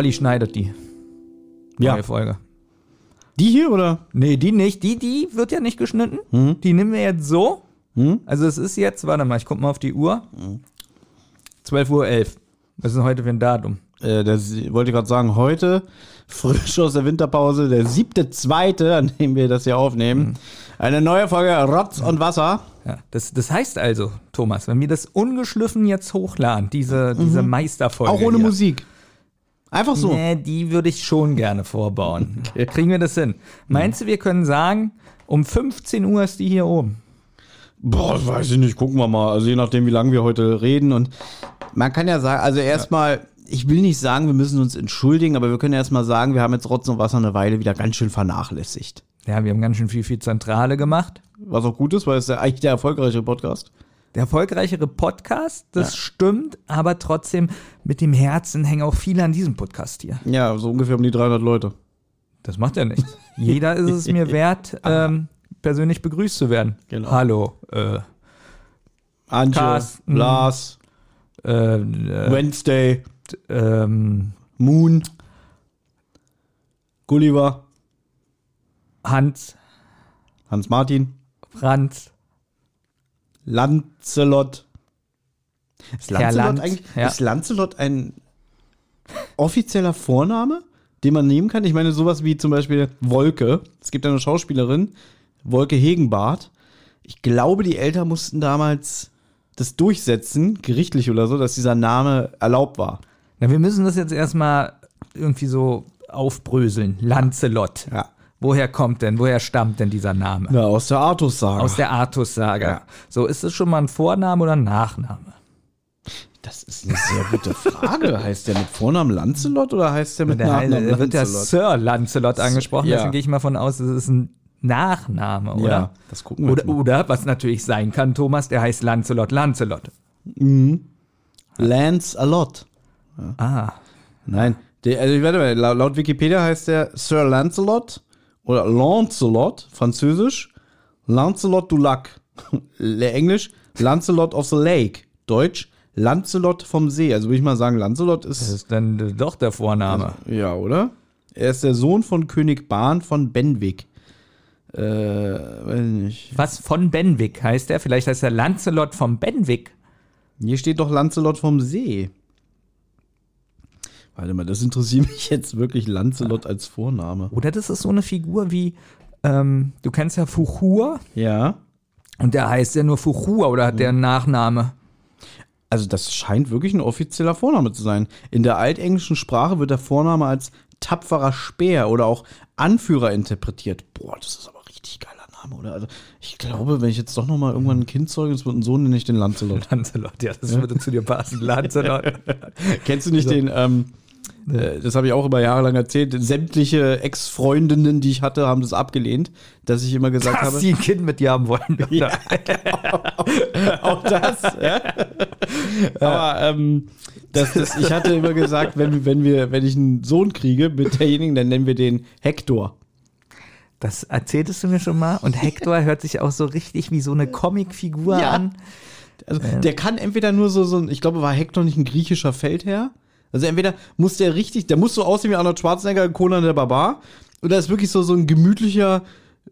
Olli schneidet die. Ja. Neue Folge. Die hier oder? Nee, die nicht. Die, die wird ja nicht geschnitten. Mhm. Die nehmen wir jetzt so. Hm? Also es ist jetzt, warte mal, ich guck mal auf die Uhr. 12.11 Uhr. 11. Was ist denn heute für ein Datum? Äh, das wollte ich gerade sagen, heute, frisch aus der Winterpause, der siebte, zweite, an dem wir das hier aufnehmen. Eine neue Folge Rotz und Wasser. Ja, das, das heißt also, Thomas, wenn wir das ungeschliffen jetzt hochladen, diese, diese Meisterfolge. Auch ohne hier, Musik. Einfach so. Nee, die würde ich schon gerne vorbauen. Kriegen wir das hin? Meinst du, wir können sagen, um 15 Uhr ist die hier oben? Boah, weiß ich nicht, gucken wir mal. Also je nachdem, wie lange wir heute reden. Und man kann ja sagen, also erstmal, ich will nicht sagen, wir müssen uns entschuldigen, aber wir können erstmal sagen, wir haben jetzt Rotz und Wasser eine Weile wieder ganz schön vernachlässigt. Ja, wir haben ganz schön viel, viel Zentrale gemacht. Was auch gut ist, weil es ja eigentlich der erfolgreiche Podcast. Der erfolgreichere Podcast, das stimmt, aber trotzdem mit dem Herzen hängen auch viele an diesem Podcast hier. Ja, so ungefähr um die 300 Leute. Das macht ja nichts. Jeder ist es mir wert, ähm, persönlich begrüßt zu werden. Genau. Hallo, äh, Antje, Carsten. Lars, äh, äh, Wednesday, ähm, Moon, Gulliver, Hans, Hans-Martin, Franz, Lancelot. Ist Lancelot, Lanz, eigentlich, ja. ist Lancelot ein offizieller Vorname, den man nehmen kann? Ich meine, sowas wie zum Beispiel Wolke. Es gibt eine Schauspielerin, Wolke Hegenbart. Ich glaube, die Eltern mussten damals das durchsetzen, gerichtlich oder so, dass dieser Name erlaubt war. Na, wir müssen das jetzt erstmal irgendwie so aufbröseln. Lancelot. Ja. Woher kommt denn, woher stammt denn dieser Name? Ja, aus der Artus-Saga. Aus der Artus-Saga. Ja. So, ist es schon mal ein Vorname oder ein Nachname? Das ist eine sehr gute Frage. heißt der mit Vornamen Lancelot oder heißt der mit Der Nachnamen er wird ja Lancelot? Sir Lancelot angesprochen, ja. deswegen gehe ich mal von aus, das ist ein Nachname, oder? Ja, das gucken wir Oder, mal. oder, was natürlich sein kann, Thomas, der heißt Lancelot Lancelot. Lance a lot. Ah, Nein, der, also warte mal, laut Wikipedia heißt der Sir Lancelot oder Lancelot, französisch, Lancelot du Lac, Englisch, Lancelot of the Lake, Deutsch, Lancelot vom See. Also würde ich mal sagen, Lancelot das ist, ist dann doch der Vorname. ja, oder? Er ist der Sohn von König Bahn von Benwick. Äh, weiß nicht. Was von Benwick heißt er? Vielleicht heißt er Lancelot vom Benwick. Hier steht doch Lancelot vom See. Warte mal, das interessiert mich jetzt wirklich Lancelot als Vorname. Oder das ist so eine Figur wie, ähm, du kennst ja Fuchur Ja. und der heißt ja nur Fuchur oder hat der einen Nachname? Also das scheint wirklich ein offizieller Vorname zu sein. In der altenglischen Sprache wird der Vorname als tapferer Speer oder auch Anführer interpretiert. Boah, das ist aber richtig geiler Name, oder? Also ich glaube, wenn ich jetzt doch noch mal irgendwann ein Kind zeuge, es wird ein Sohn, nenne ich den Lancelot. Lancelot, ja, das würde zu dir passen. Lancelot. Kennst du nicht den, ähm, äh, das habe ich auch über Jahre lang erzählt, sämtliche Ex-Freundinnen, die ich hatte, haben das abgelehnt, dass ich immer gesagt Dass habe, sie ein Kind mit dir haben wollen. Ja. auch das. Ja. Aber ähm, das, das, ich hatte immer gesagt, wenn, wenn, wir, wenn ich einen Sohn kriege mit derjenigen, dann nennen wir den Hector. Das erzähltest du mir schon mal. Und Hector hört sich auch so richtig wie so eine Comicfigur Ja. an. Also der kann entweder nur so, so ein, ich glaube, war Hector nicht ein griechischer Feldherr? Also entweder muss der richtig, der muss so aussehen wie Arnold Schwarzenegger, Conan der Barbar, oder ist wirklich so, so ein gemütlicher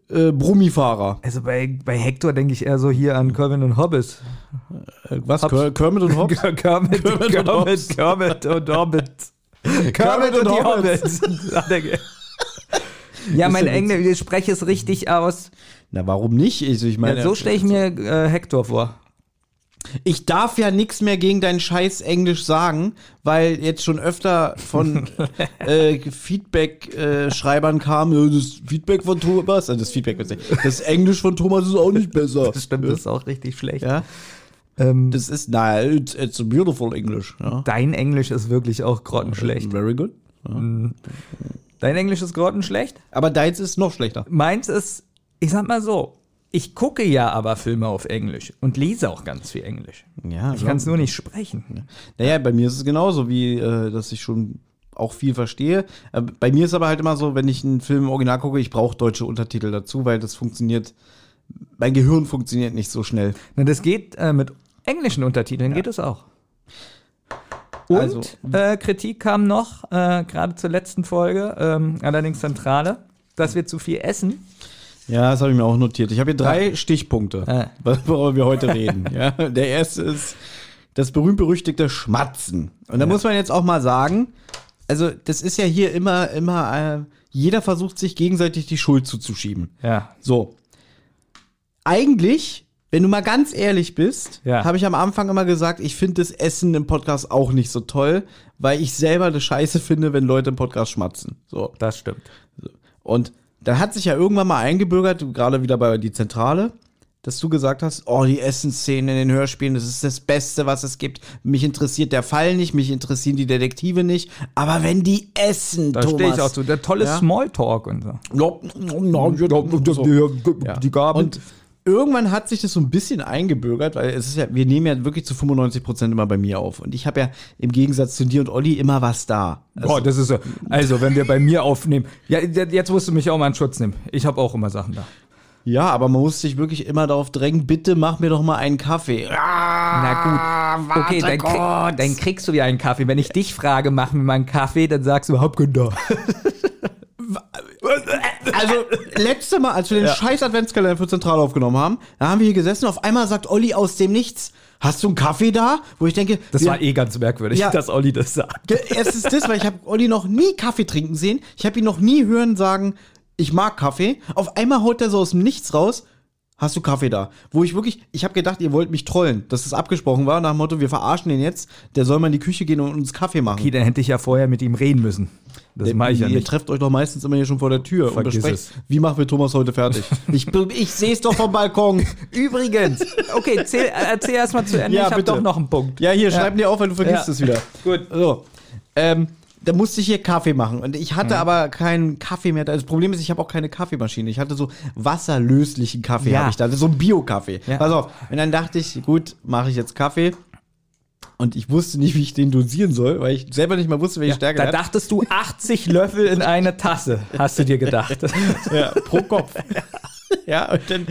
äh, Brummifahrer. Also bei, bei Hector denke ich eher so hier an Calvin und Hobbes. Äh, was? Ker Kermit und Hobbs? Kermit, Kermit und Kermit, Hobbes. Kermit und Hobbit. Kermit Kermit und und ja, mein ja Englisch, ich spreche es richtig aus. Na, warum nicht? Also, ich meine, Ja, so stelle ich mir äh, Hector vor. Ich darf ja nichts mehr gegen dein scheiß Englisch sagen, weil jetzt schon öfter von äh, Feedback-Schreibern kam, ja, das Feedback von Thomas, äh, das Feedback, das Englisch von Thomas ist auch nicht besser. Das stimmt, das ist auch richtig schlecht. Ja, Ähm, das ist, na, it's, it's a beautiful English. Ja. dein Englisch ist wirklich auch grottenschlecht. Very good. Dein Englisch ist grottenschlecht? Aber deins ist noch schlechter. Meins ist, ich sag mal so, ich gucke ja aber Filme auf Englisch und lese auch ganz viel Englisch. Ja, Ich kann es nur nicht sprechen. Naja, bei mir ist es genauso, wie äh, dass ich schon auch viel verstehe. Äh, bei mir ist aber halt immer so, wenn ich einen Film im Original gucke, ich brauche deutsche Untertitel dazu, weil das funktioniert, mein Gehirn funktioniert nicht so schnell. Na, das geht äh, mit englischen Untertiteln, geht es auch. Und Also- äh, Kritik kam noch, äh, gerade zur letzten Folge, ähm, allerdings zentrale, dass wir zu viel essen. Ja, das habe ich mir auch notiert. Ich habe hier drei Stichpunkte, Ja. worüber wir heute reden. Ja, der erste ist das berühmt-berüchtigte Schmatzen. Und da muss man jetzt auch mal sagen, also das ist ja hier immer, immer, äh, jeder versucht sich gegenseitig die Schuld zuzuschieben. Ja. So. Eigentlich, wenn du mal ganz ehrlich bist, Ja. habe ich am Anfang immer gesagt, ich finde das Essen im Podcast auch nicht so toll, weil ich selber das Scheiße finde, wenn Leute im Podcast schmatzen. So. Das stimmt. Und dann hat sich ja irgendwann mal eingebürgert, gerade wieder bei die Zentrale, dass du gesagt hast, oh, die Essensszenen in den Hörspielen, das ist das Beste, was es gibt. Mich interessiert der Fall nicht, mich interessieren die Detektive nicht, aber wenn die essen, Da Thomas. stehe ich auch zu. Der tolle Ja. Smalltalk und so. So. Ja. Die Gaben. Und irgendwann hat sich das so ein bisschen eingebürgert, weil es ist ja, wir nehmen ja wirklich zu 95 Prozent immer bei mir auf. Und ich habe ja im Gegensatz zu dir und Olli immer was da. Boah, das ist so. Also, wenn wir bei mir aufnehmen. Ja, jetzt musst du mich auch mal in Schutz nehmen. Ich habe auch immer Sachen da. Ja, aber man muss sich wirklich immer darauf drängen, bitte mach mir doch mal einen Kaffee. Na gut. Okay, dann, krieg, dann kriegst du ja einen Kaffee. Wenn ich dich frage, mach mir mal einen Kaffee, dann sagst du, hab keinen da. Also, letzte Mal, als wir den scheiß Adventskalender für Zentral aufgenommen haben, da haben wir hier gesessen, auf einmal sagt Olli aus dem Nichts, hast du einen Kaffee da? Wo ich denke, Das wir- war eh ganz merkwürdig, Ja. dass Olli das sagt. Es ist das, weil ich habe Olli noch nie Kaffee trinken sehen. Ich habe ihn noch nie hören sagen, ich mag Kaffee. Auf einmal haut er so aus dem Nichts raus. Hast du Kaffee da? Wo ich wirklich, ich habe gedacht, ihr wollt mich trollen, dass es abgesprochen war, nach dem Motto, wir verarschen den jetzt, der soll mal in die Küche gehen und uns Kaffee machen. Okay, dann hätte ich ja vorher mit ihm reden müssen. Das mache ich ja ihr nicht. trefft euch doch meistens immer hier schon vor der Tür und Vergiss besprecht, es. wie machen wir Thomas heute fertig. ich ich sehe es doch vom Balkon. Übrigens, okay, erzähl, erzähl erst mal zu Ende. Ja, ich habe doch noch einen Punkt. Ja, hier, schreib dir auf, weil du vergisst Ja. es wieder. Gut. So. Ähm, da musste ich hier Kaffee machen. Und ich hatte aber keinen Kaffee mehr. da. Das Problem ist, ich habe auch keine Kaffeemaschine. Ich hatte so wasserlöslichen Kaffee, Ja. habe ich da. So ein Bio-Kaffee. Ja. Pass auf. Und dann dachte ich, gut, mache ich jetzt Kaffee. Und ich wusste nicht, wie ich den dosieren soll, weil ich selber nicht mal wusste, welche Stärke Da hat. dachtest du 80 Löffel in eine Tasse, hast du dir gedacht. Ja, pro Kopf. ja, und dann,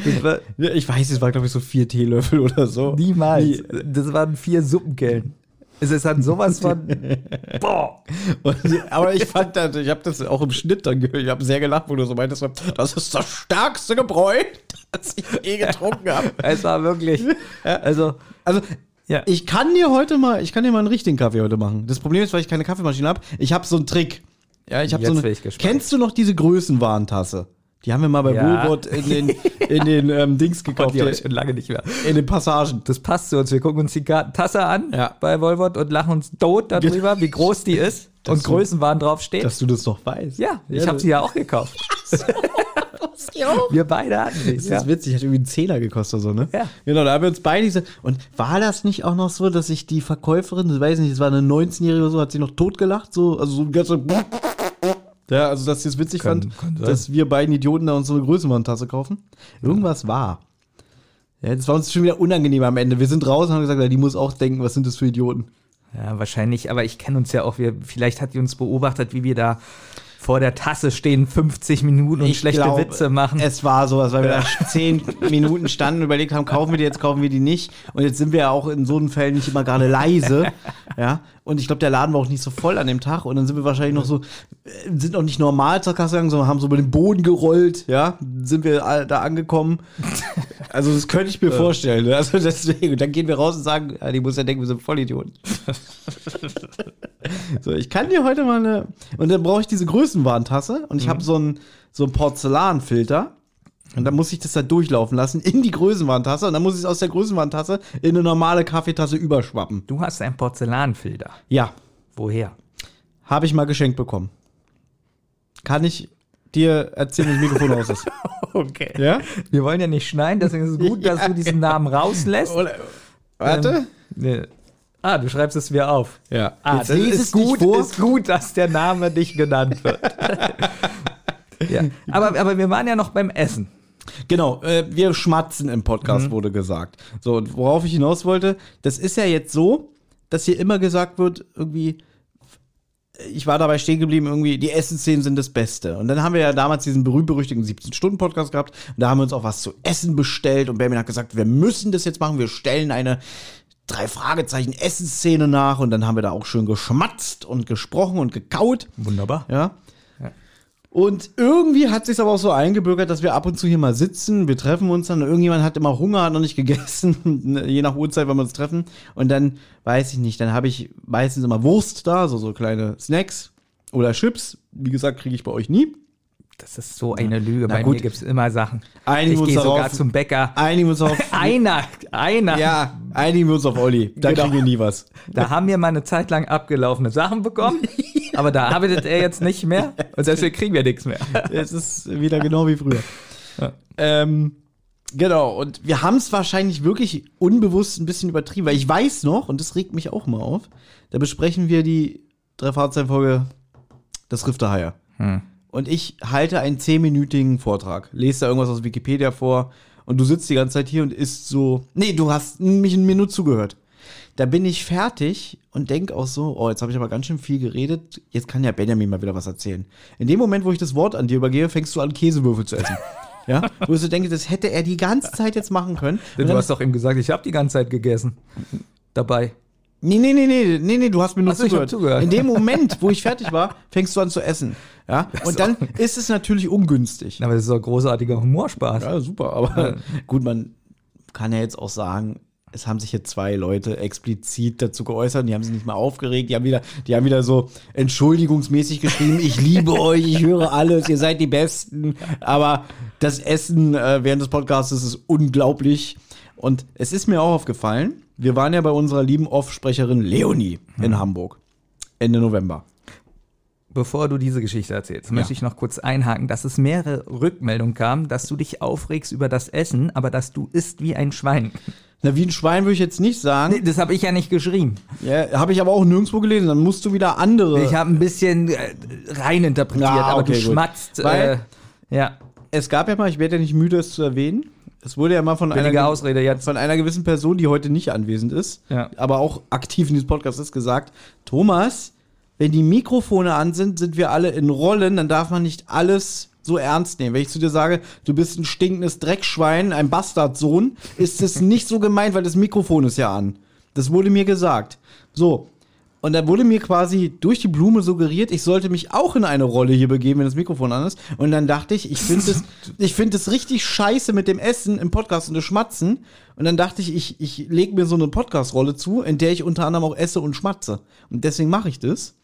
Ja, ich weiß, es war, glaube ich, so vier Teelöffel oder so. Niemals. Nie. Das waren vier Suppenkellen. Es ist dann sowas von. Boah. Und, aber ich fand das, ich habe das auch im Schnitt dann gehört. Ich habe sehr gelacht, wo du so meintest, das ist das stärkste Gebräu, das ich je getrunken habe. Es war wirklich. Also, Also, Ja. ich kann dir heute mal, ich kann dir mal einen richtigen Kaffee heute machen. Das Problem ist, weil ich keine Kaffeemaschine habe, ich habe so einen Trick. Ja, ich habe so eine. Kennst du noch diese Größenwarentasse? Die haben wir mal bei Ja. Woolworth in den, in den ähm, Dings gekauft, die habe hier, ich schon lange nicht mehr. in den Passagen. Das passt zu uns. Wir gucken uns die Tasse an Ja. bei Volvot und lachen uns tot darüber, wie groß die ist und du- Größenwahn draufsteht. Dass du das doch weißt. ja, ich Ja, habe sie ja auch gekauft. Wir beide hatten sie. Das Ja. ist witzig, hat irgendwie einen Zehner gekostet, so, ne? Ja. Genau, da haben wir uns beide diese. Und war das nicht auch noch so, dass sich die Verkäuferin, ich weiß nicht, es war eine 19-Jährige oder so, hat sie noch totgelacht, so, also so ein ganzer. Ja, also dass sie es witzig Kann- fand, kann dass wir beiden Idioten da uns so eine Größenwahntasse kaufen. Irgendwas war. Ja, das war uns schon wieder unangenehm am Ende. Wir sind raus und haben gesagt, ja, die muss auch denken, was sind das für Idioten. Ja, wahrscheinlich, aber ich kenne uns ja auch. Wir, vielleicht hat die uns beobachtet, wie wir da vor der Tasse stehen, 50 Minuten und Ich schlechte glaube, Witze machen. Es war sowas, weil wir da zehn Minuten standen und überlegt haben, kaufen wir die jetzt, kaufen wir die nicht. Und jetzt sind wir ja auch in so einem Fällen nicht immer gerade leise. Ja. Und ich glaube, der Laden war auch nicht so voll an dem Tag. Und dann sind wir wahrscheinlich noch so, äh, sind auch nicht normal zur Kasse gegangen, sondern haben so über den Boden gerollt. Ja. Sind wir da angekommen. Also, das könnte ich mir vorstellen. Ne? Also, deswegen. Und dann gehen wir raus und sagen, ja, die muss ja denken, wir sind Vollidioten. So, ich kann dir heute mal eine. Und dann brauche ich diese Größenwarntasse und ich habe so einen so einen Porzellanfilter. Und dann muss ich das da durchlaufen lassen in die Größenwarntasse. Und dann muss ich es aus der Größenwarntasse in eine normale Kaffeetasse überschwappen. du hast einen Porzellanfilter. Ja, Woher? habe ich mal geschenkt bekommen. Kann ich dir erzählen, wenn das Mikrofon aus ist? Okay. Ja? Wir wollen ja nicht schneiden, deswegen ist es gut, dass du diesen Namen rauslässt. Oder, warte. Ähm, nee. Ah, du schreibst es mir auf. ja. Ah, Jetzt das ist es gut, ist gut, dass der Name nicht genannt wird. ja. aber, aber wir waren ja noch beim Essen. Genau, äh, wir schmatzen im Podcast, wurde gesagt. So, und worauf ich hinaus wollte, das ist ja jetzt so, dass hier immer gesagt wird, irgendwie, ich war dabei stehen geblieben, irgendwie, die Essensszenen sind das Beste. Und dann haben wir ja damals diesen berühmt-berüchtigten 17-Stunden-Podcast gehabt. Und da haben wir uns auch was zu essen bestellt. Und Benjamin hat gesagt, wir müssen das jetzt machen. Wir stellen eine drei Fragezeichen Essensszene nach und dann haben wir da auch schön geschmatzt und gesprochen und gekaut. Wunderbar. Ja. Und irgendwie hat sich aber auch so eingebürgert, dass wir ab und zu hier mal sitzen, wir treffen uns dann, irgendjemand hat immer Hunger, hat noch nicht gegessen, je nach Uhrzeit, wenn wir uns treffen. Und dann, weiß ich nicht, dann habe ich meistens immer Wurst da, so, so kleine Snacks oder Chips. Wie gesagt, kriege ich bei euch nie. Das ist so eine Lüge. Na Bei gut. mir gibt es immer Sachen. Einigen ich gehe sogar darauf. zum Bäcker. Einigen wir uns auf. Einer, einer. ja, einigen wir uns auf Olli. Da Genau. kriegen wir nie was. Da haben wir mal eine Zeit lang abgelaufene Sachen bekommen, aber da arbeitet er jetzt nicht mehr und deswegen kriegen wir nichts mehr. Es ist wieder genau wie früher. Ähm, genau, und wir haben es wahrscheinlich wirklich unbewusst ein bisschen übertrieben, weil ich weiß noch, und das regt mich auch mal auf, da besprechen wir die drei Fahrzeugfolge Das Riff der Haie. Und ich halte einen zehnminütigen Vortrag, lese da irgendwas aus Wikipedia vor und du sitzt die ganze Zeit hier und isst so. Nee, du hast mich mir nur zugehört. Da bin ich fertig und denk auch so, oh, jetzt habe ich aber ganz schön viel geredet, jetzt kann ja Benjamin mal wieder was erzählen. In dem Moment, wo ich das Wort an dir übergebe, fängst du an, Käsewürfel zu essen. ja, wo ich so denke, das hätte er die ganze Zeit jetzt machen können. Und Du hast doch ihm gesagt, ich habe die ganze Zeit gegessen. Dabei. Nee, nee, nee, nee, nee, nee, du hast mir nur Ach zugehört. zugehört. In dem Moment, wo ich fertig war, fängst du an zu essen. Ja, und dann ist es natürlich ungünstig. Aber das ist doch großartiger Humorspaß. Ja, super, aber gut, man kann ja jetzt auch sagen, es haben sich jetzt zwei Leute explizit dazu geäußert, die haben sich nicht mal aufgeregt, die haben wieder, die haben wieder so entschuldigungsmäßig geschrieben, ich liebe euch, ich höre alles, ihr seid die Besten, aber das Essen äh, während des Podcasts ist unglaublich und es ist mir auch aufgefallen, wir waren ja bei unserer lieben Off-Sprecherin Leonie in Hamburg, Ende November. Bevor du diese Geschichte erzählst, möchte ich noch kurz einhaken, dass es mehrere Rückmeldungen kam, dass du dich aufregst über das Essen, aber dass du isst wie ein Schwein. Na, wie ein Schwein würde ich jetzt nicht sagen, Nee, Das habe ich ja nicht geschrieben. ja, habe ich aber auch nirgendwo gelesen, dann musst du wieder andere... Ich habe ein bisschen äh, reininterpretiert, Ja, aber okay, du gut. schmatzt. Weil- Äh, ja, es gab ja mal, ich werde ja nicht müde, es zu erwähnen. Es wurde ja mal von einer, Ausrede jetzt. von einer gewissen Person, die heute nicht anwesend ist, Ja. aber auch aktiv in diesem Podcast ist, gesagt: Thomas, wenn die Mikrofone an sind, sind wir alle in Rollen, dann darf man nicht alles so ernst nehmen. Wenn ich zu dir sage, du bist ein stinkendes Dreckschwein, ein Bastardsohn, ist es nicht so gemeint, weil das Mikrofon ist ja an. Das wurde mir gesagt. So. Und da wurde mir quasi durch die Blume suggeriert, ich sollte mich auch in eine Rolle hier begeben, wenn das Mikrofon an ist. Und dann dachte ich, ich finde es, ich finde es richtig scheiße mit dem Essen im Podcast und das Schmatzen. Und dann dachte ich, ich, ich lege mir so eine Podcast-Rolle zu, in der ich unter anderem auch esse und schmatze. Und deswegen mache ich das.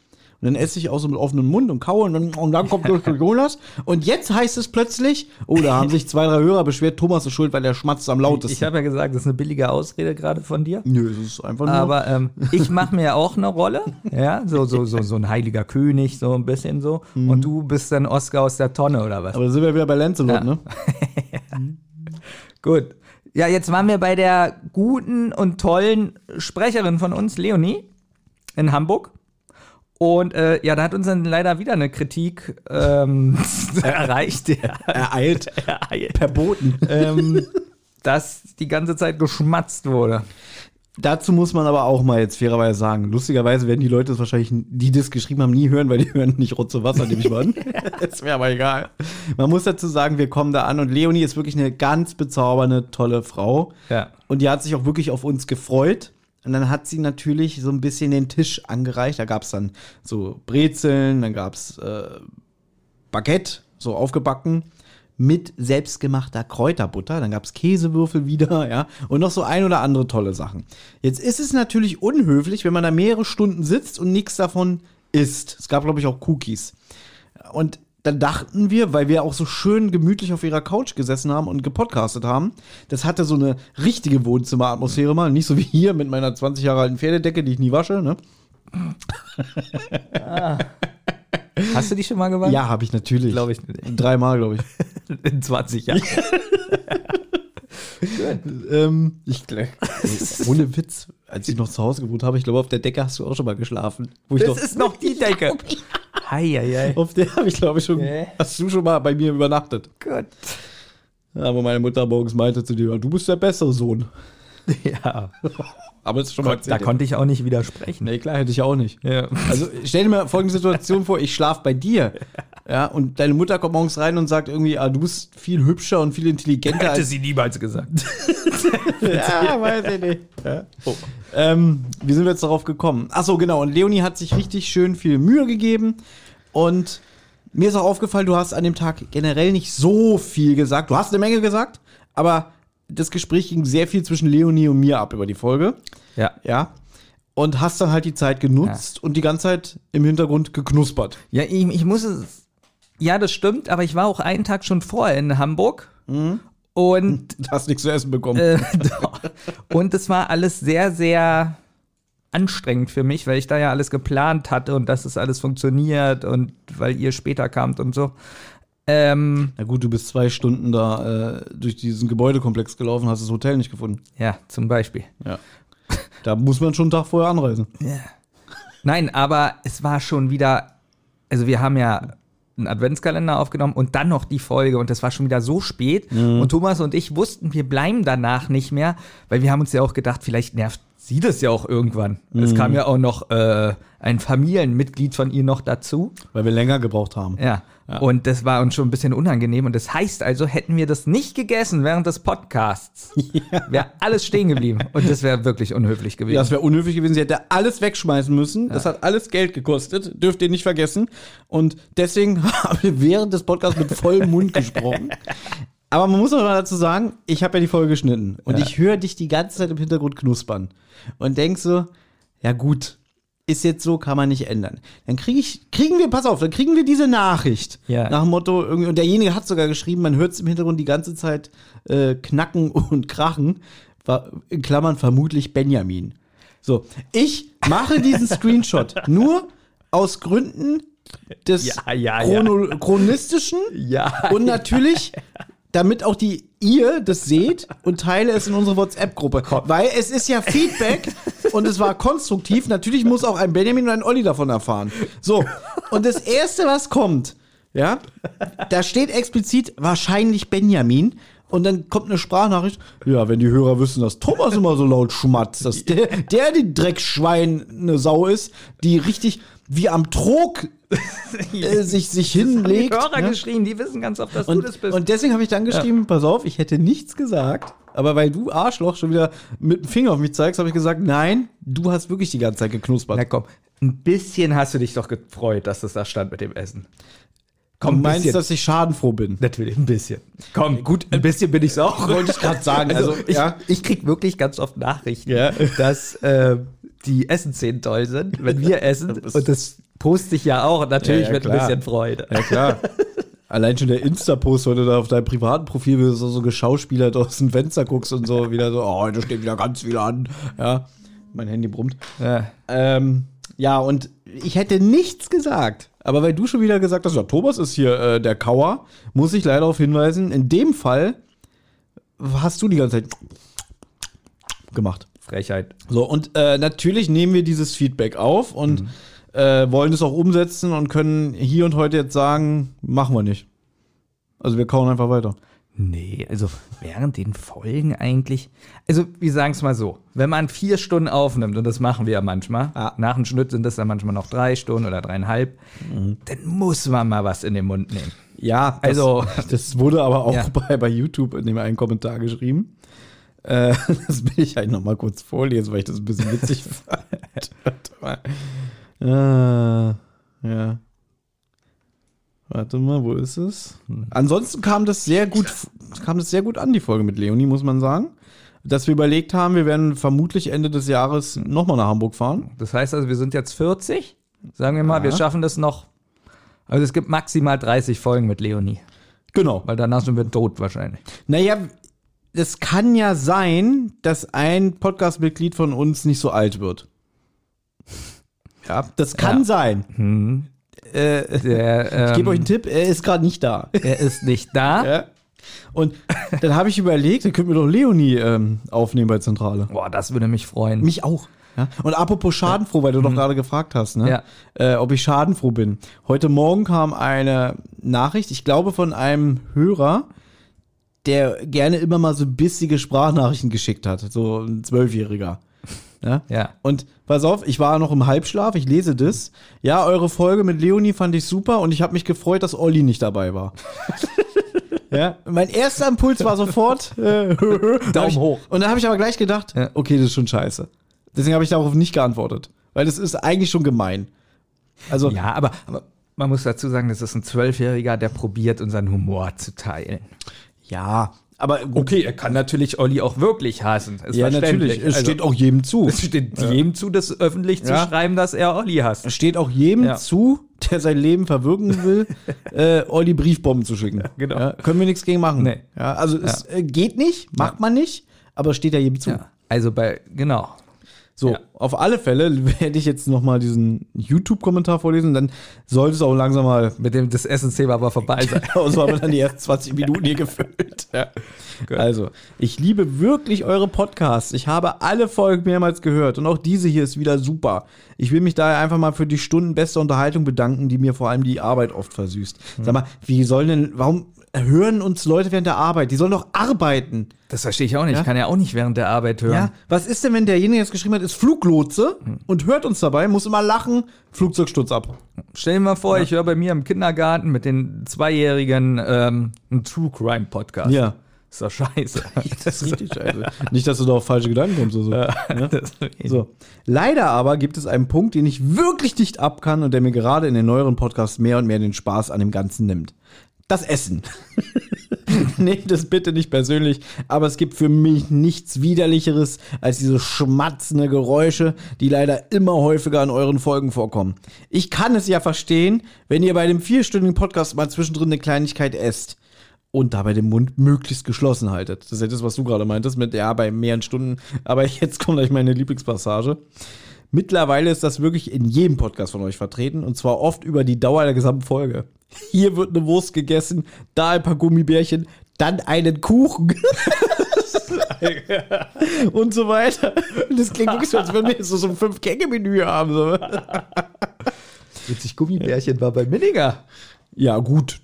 Und dann esse ich auch so mit offenem Mund und kaue und dann, und dann kommt Dr. Jonas. Und jetzt heißt es plötzlich, oh, da haben sich zwei, drei Hörer beschwert, Thomas ist schuld, weil er schmatzt am lautesten. Ich habe ja gesagt, das ist eine billige Ausrede gerade von dir. Nö, es ist einfach nur. Aber ähm, ich mache mir ja auch eine Rolle, ja, so, so, so, so ein heiliger König, so ein bisschen so. Und du bist dann Oscar aus der Tonne oder was? aber da sind wir wieder bei Lancelot, Ja. ne? Gut. Ja, jetzt waren wir bei der guten und tollen Sprecherin von uns, Leonie, in Hamburg. Und äh, ja, da hat uns dann leider wieder eine Kritik ähm, erreicht, ja, Ereilt. ereilt, Verboten. ähm, dass die ganze Zeit geschmatzt wurde. Dazu muss man aber auch mal jetzt fairerweise sagen, lustigerweise werden die Leute das wahrscheinlich, die das geschrieben haben, nie hören, weil die hören nicht Rotze Wasser, nehme ich mal an. das wäre aber egal. Man muss dazu sagen, wir kommen da an und Leonie ist wirklich eine ganz bezaubernde, tolle Frau. Ja. Und die hat sich auch wirklich auf uns gefreut. Und dann hat sie natürlich so ein bisschen den Tisch angereicht. Da gab es dann so Brezeln, dann gab es äh, Baguette, so aufgebacken, mit selbstgemachter Kräuterbutter. Dann gab es Käsewürfel wieder, ja, und noch so ein oder andere tolle Sachen. Jetzt ist es natürlich unhöflich, wenn man da mehrere Stunden sitzt und nichts davon isst. Es gab, glaube ich, auch Cookies. Und dann dachten wir, weil wir auch so schön gemütlich auf ihrer Couch gesessen haben und gepodcastet haben, das hatte so eine richtige Wohnzimmeratmosphäre mal, nicht so wie hier mit meiner 20 Jahre alten Pferdedecke, die ich nie wasche, ne? Hast du die schon mal gewandt? Ja, habe ich natürlich. Glaube ich. Dreimal, glaube ich. In 20 Jahren. ähm, ich glaub, ey, ohne Witz, als ich noch zu Hause gewohnt habe, ich glaube, auf der Decke hast du auch schon mal geschlafen. Wo ich Das noch, ist noch die Decke. Hei, hei, hei. auf der habe ich, glaube ich, schon, Nee. hast du schon mal bei mir übernachtet. Gut. Aber meine Mutter morgens meinte zu dir, du bist der bessere Sohn. Ja. Aber es ist schon mal Da konnte ich auch nicht widersprechen. Nee, klar, hätte ich auch nicht. Ja. Also stell dir mal folgende Situation vor, ich schlaf bei dir. Ja, und deine Mutter kommt morgens rein und sagt irgendwie, ah, du bist viel hübscher und viel intelligenter Hätte als sie niemals gesagt. Ja, weiß ich nicht. Ja. Ähm, wie sind wir jetzt darauf gekommen? Ach so, genau. Und Leonie hat sich richtig schön viel Mühe gegeben. Und mir ist auch aufgefallen, du hast an dem Tag generell nicht so viel gesagt. Du hast eine Menge gesagt, aber das Gespräch ging sehr viel zwischen Leonie und mir ab über die Folge. Ja. Ja. Und hast dann halt die Zeit genutzt und die ganze Zeit im Hintergrund geknuspert. Ja, ich, ich muss es. Ja, das stimmt, aber ich war auch einen Tag schon vorher in Hamburg. Und, Du hast nichts zu essen bekommen. äh, und es war alles sehr, sehr anstrengend für mich, weil ich da ja alles geplant hatte und dass es alles funktioniert und weil ihr später kamt und so. Ähm, Na gut, du bist zwei Stunden da äh, durch diesen Gebäudekomplex gelaufen, hast das Hotel nicht gefunden. ja, zum Beispiel. Ja. Da muss man schon einen Tag vorher anreisen. Nein, aber es war schon wieder, also wir haben ja einen Adventskalender aufgenommen und dann noch die Folge und das war schon wieder so spät und Thomas und ich wussten, wir bleiben danach nicht mehr, weil wir haben uns ja auch gedacht, vielleicht nervt sie das ja auch irgendwann. Es kam ja auch noch äh, ein Familienmitglied von ihr noch dazu. Weil wir länger gebraucht haben. Ja. Und das war uns schon ein bisschen unangenehm. Und das heißt also, hätten wir das nicht gegessen während des Podcasts, wäre alles stehen geblieben. Und das wäre wirklich unhöflich gewesen. Ja, das wäre unhöflich gewesen. Sie hätte alles wegschmeißen müssen. Das hat alles Geld gekostet. Dürft ihr nicht vergessen. Und deswegen haben wir während des Podcasts mit vollem Mund gesprochen. Aber man muss auch mal dazu sagen, ich habe ja die Folge geschnitten. Und Ja. ich höre dich die ganze Zeit im Hintergrund knuspern. Und denk so, ja gut, ist jetzt so, kann man nicht ändern. Dann krieg ich, kriegen wir, pass auf, dann kriegen wir diese Nachricht. Ja. Nach dem Motto, irgendwie, und derjenige hat sogar geschrieben, man hört es im Hintergrund die ganze Zeit äh, knacken und krachen. In Klammern vermutlich Benjamin. So, ich mache diesen Screenshot nur aus Gründen des Ja, ja, chronistischen und natürlich, damit auch die ihr das seht und teile es in unsere WhatsApp-Gruppe. Weil es ist ja Feedback und es war konstruktiv. Natürlich muss auch ein Benjamin und ein Olli davon erfahren. So, und das Erste, was kommt, ja, da steht explizit wahrscheinlich Benjamin. Und dann kommt eine Sprachnachricht. Ja, wenn die Hörer wissen, dass Thomas immer so laut schmatzt, dass der, der die Dreckschwein eine Sau ist, die richtig wie am Trog äh, sich, sich die hinlegt. Hörer ne? geschrieben, die wissen ganz oft, dass du Und, das bist. und deswegen habe ich dann geschrieben, pass auf, ich hätte nichts gesagt. Aber weil du Arschloch schon wieder mit dem Finger auf mich zeigst, habe ich gesagt, nein, du hast wirklich die ganze Zeit geknuspert. Na komm, ein bisschen hast du dich doch gefreut, dass das da stand mit dem Essen. Du Komm, ein meinst, bisschen. dass ich schadenfroh bin? Natürlich, ein bisschen. Komm, gut, ein bisschen bin ich's auch. Wollte ich gerade sagen. Also, Also, ich, ja. ich krieg wirklich ganz oft Nachrichten, Ja. dass äh, die Essensszenen toll sind, wenn wir essen. und das poste ich ja auch, natürlich Ja, mit ein klar. bisschen Freude. Ja, klar. Allein schon der Insta-Post, wenn du da auf deinem privaten Profil bist, so, so geschauspielert aus dem Fenster guckst und so wieder so, oh, heute steht wieder ganz viel an. Ja, mein Handy brummt. Ja. Ähm, ja, und ich hätte nichts gesagt. Aber weil du schon wieder gesagt hast, ja, Thomas ist hier äh, der Kauer, muss ich leider darauf hinweisen, in dem Fall hast du die ganze Zeit gemacht. Frechheit. So, und äh, natürlich nehmen wir dieses Feedback auf und Mhm. äh, wollen es auch umsetzen und können hier und heute jetzt sagen, machen wir nicht. Also wir kauen einfach weiter. Nee, also während den Folgen eigentlich. Also, wir sagen es mal so: Wenn man vier Stunden aufnimmt, und das machen wir ja manchmal, Ja. nach dem Schnitt sind das dann manchmal noch drei Stunden oder dreieinhalb, dann muss man mal was in den Mund nehmen. Ja, das, Also- das wurde aber auch Ja. bei, bei YouTube in dem einen Kommentar geschrieben. Äh, das will ich eigentlich noch mal kurz vorlesen, weil ich das ein bisschen witzig fand. Äh, ja. Warte mal, wo ist es? Ansonsten kam das sehr gut, kam das sehr gut an, die Folge mit Leonie, muss man sagen. Dass wir überlegt haben, wir werden vermutlich Ende des Jahres nochmal nach Hamburg fahren. Das heißt also, wir sind jetzt 40. Sagen wir mal, wir Ja. schaffen das noch. Also, es gibt maximal 30 Folgen mit Leonie, Genau. weil danach sind wir tot wahrscheinlich. Naja, es kann ja sein, dass ein Podcast-Mitglied von uns nicht so alt wird. Ja, das kann Ja. sein. Äh, Der, ähm, ich gebe euch einen Tipp, er ist gerade nicht da. er ist nicht da. Ja. Und dann habe ich überlegt, dann könnten wir doch Leonie ähm, aufnehmen bei Zentrale. Boah, das würde mich freuen. Mich auch. Ja? Und apropos schadenfroh, weil du doch gerade gefragt hast, ne? Ja. äh, ob ich schadenfroh bin. Heute Morgen kam eine Nachricht, ich glaube von einem Hörer, der gerne immer mal so bissige Sprachnachrichten geschickt hat. So ein Zwölfjähriger. Ja? Ja. Und pass auf, ich war noch im Halbschlaf, ich lese das. Ja, eure Folge mit Leonie fand ich super und ich habe mich gefreut, dass Olli nicht dabei war. ja, mein erster Impuls war sofort äh, Daumen ich, hoch. Und dann habe ich aber gleich gedacht, Ja. okay, das ist schon scheiße. Deswegen habe ich darauf nicht geantwortet, weil das ist eigentlich schon gemein. Also Ja, aber, aber man muss dazu sagen, das ist ein Zwölfjähriger, der probiert, unseren Humor zu teilen. ja, aber Okay, er kann natürlich Olli auch wirklich hassen. Ist ja natürlich, es Also, steht auch jedem zu. es steht jedem zu, das öffentlich zu Ja. schreiben, dass er Olli hasst. Es steht auch jedem Ja. zu, der sein Leben verwirken will, äh, Olli Briefbomben zu schicken. genau. Ja, können wir nichts gegen machen. Nee. Ja, also es äh, geht nicht, macht man nicht, aber steht ja jedem zu. Ja, also bei, genau. So, Ja. auf alle Fälle werde ich jetzt noch mal diesen YouTube-Kommentar vorlesen, dann sollte es auch langsam mal Mit dem das Essensthema aber vorbei sein. aus, haben wir dann die ersten 20 Minuten hier gefüllt. Ja. Also, ich liebe wirklich eure Podcasts. Ich habe alle Folgen mehrmals gehört und auch diese hier ist wieder super. Ich will mich daher einfach mal für die Stunden bester Unterhaltung bedanken, die mir vor allem die Arbeit oft versüßt. Sag mal, wie sollen denn, warum hören uns Leute während der Arbeit? Die sollen doch arbeiten. Das verstehe ich auch nicht. Ja? Ich kann ja auch nicht während der Arbeit hören. Ja, was ist denn, wenn derjenige, der es geschrieben hat, ist Fluglotse Hm. und hört uns dabei, muss immer lachen, Flugzeugsturz ab. Stell dir mal vor, ich höre bei mir im Kindergarten mit den Zweijährigen ähm, einen True Crime Podcast. Ja. Ist doch scheiße. Das ist richtig scheiße. Nicht, dass du da auf falsche Gedanken kommst oder so. Ja? So. Leider aber gibt es einen Punkt, den ich wirklich nicht ab kann und der mir gerade in den neueren Podcasts mehr und mehr den Spaß an dem Ganzen nimmt. Das Essen. Nehmt es bitte nicht persönlich, aber es gibt für mich nichts widerlicheres als diese schmatzende Geräusche, die leider immer häufiger in euren Folgen vorkommen. Ich kann es ja verstehen, wenn ihr bei dem vierstündigen Podcast mal zwischendrin eine Kleinigkeit esst und dabei den Mund möglichst geschlossen haltet. Das ist ja das, was du gerade meintest mit, ja, bei mehreren Stunden. Aber jetzt kommt gleich meine Lieblingspassage. Mittlerweile ist das wirklich in jedem Podcast von euch vertreten und zwar oft über die Dauer der gesamten Folge. Hier wird eine Wurst gegessen, da ein paar Gummibärchen, dann einen Kuchen. und so weiter. Das klingt wirklich so, als wenn wir so, so ein Fünf-Gänge-Menü haben. So. Witzig, Gummibärchen war bei Minninger. Ja, gut.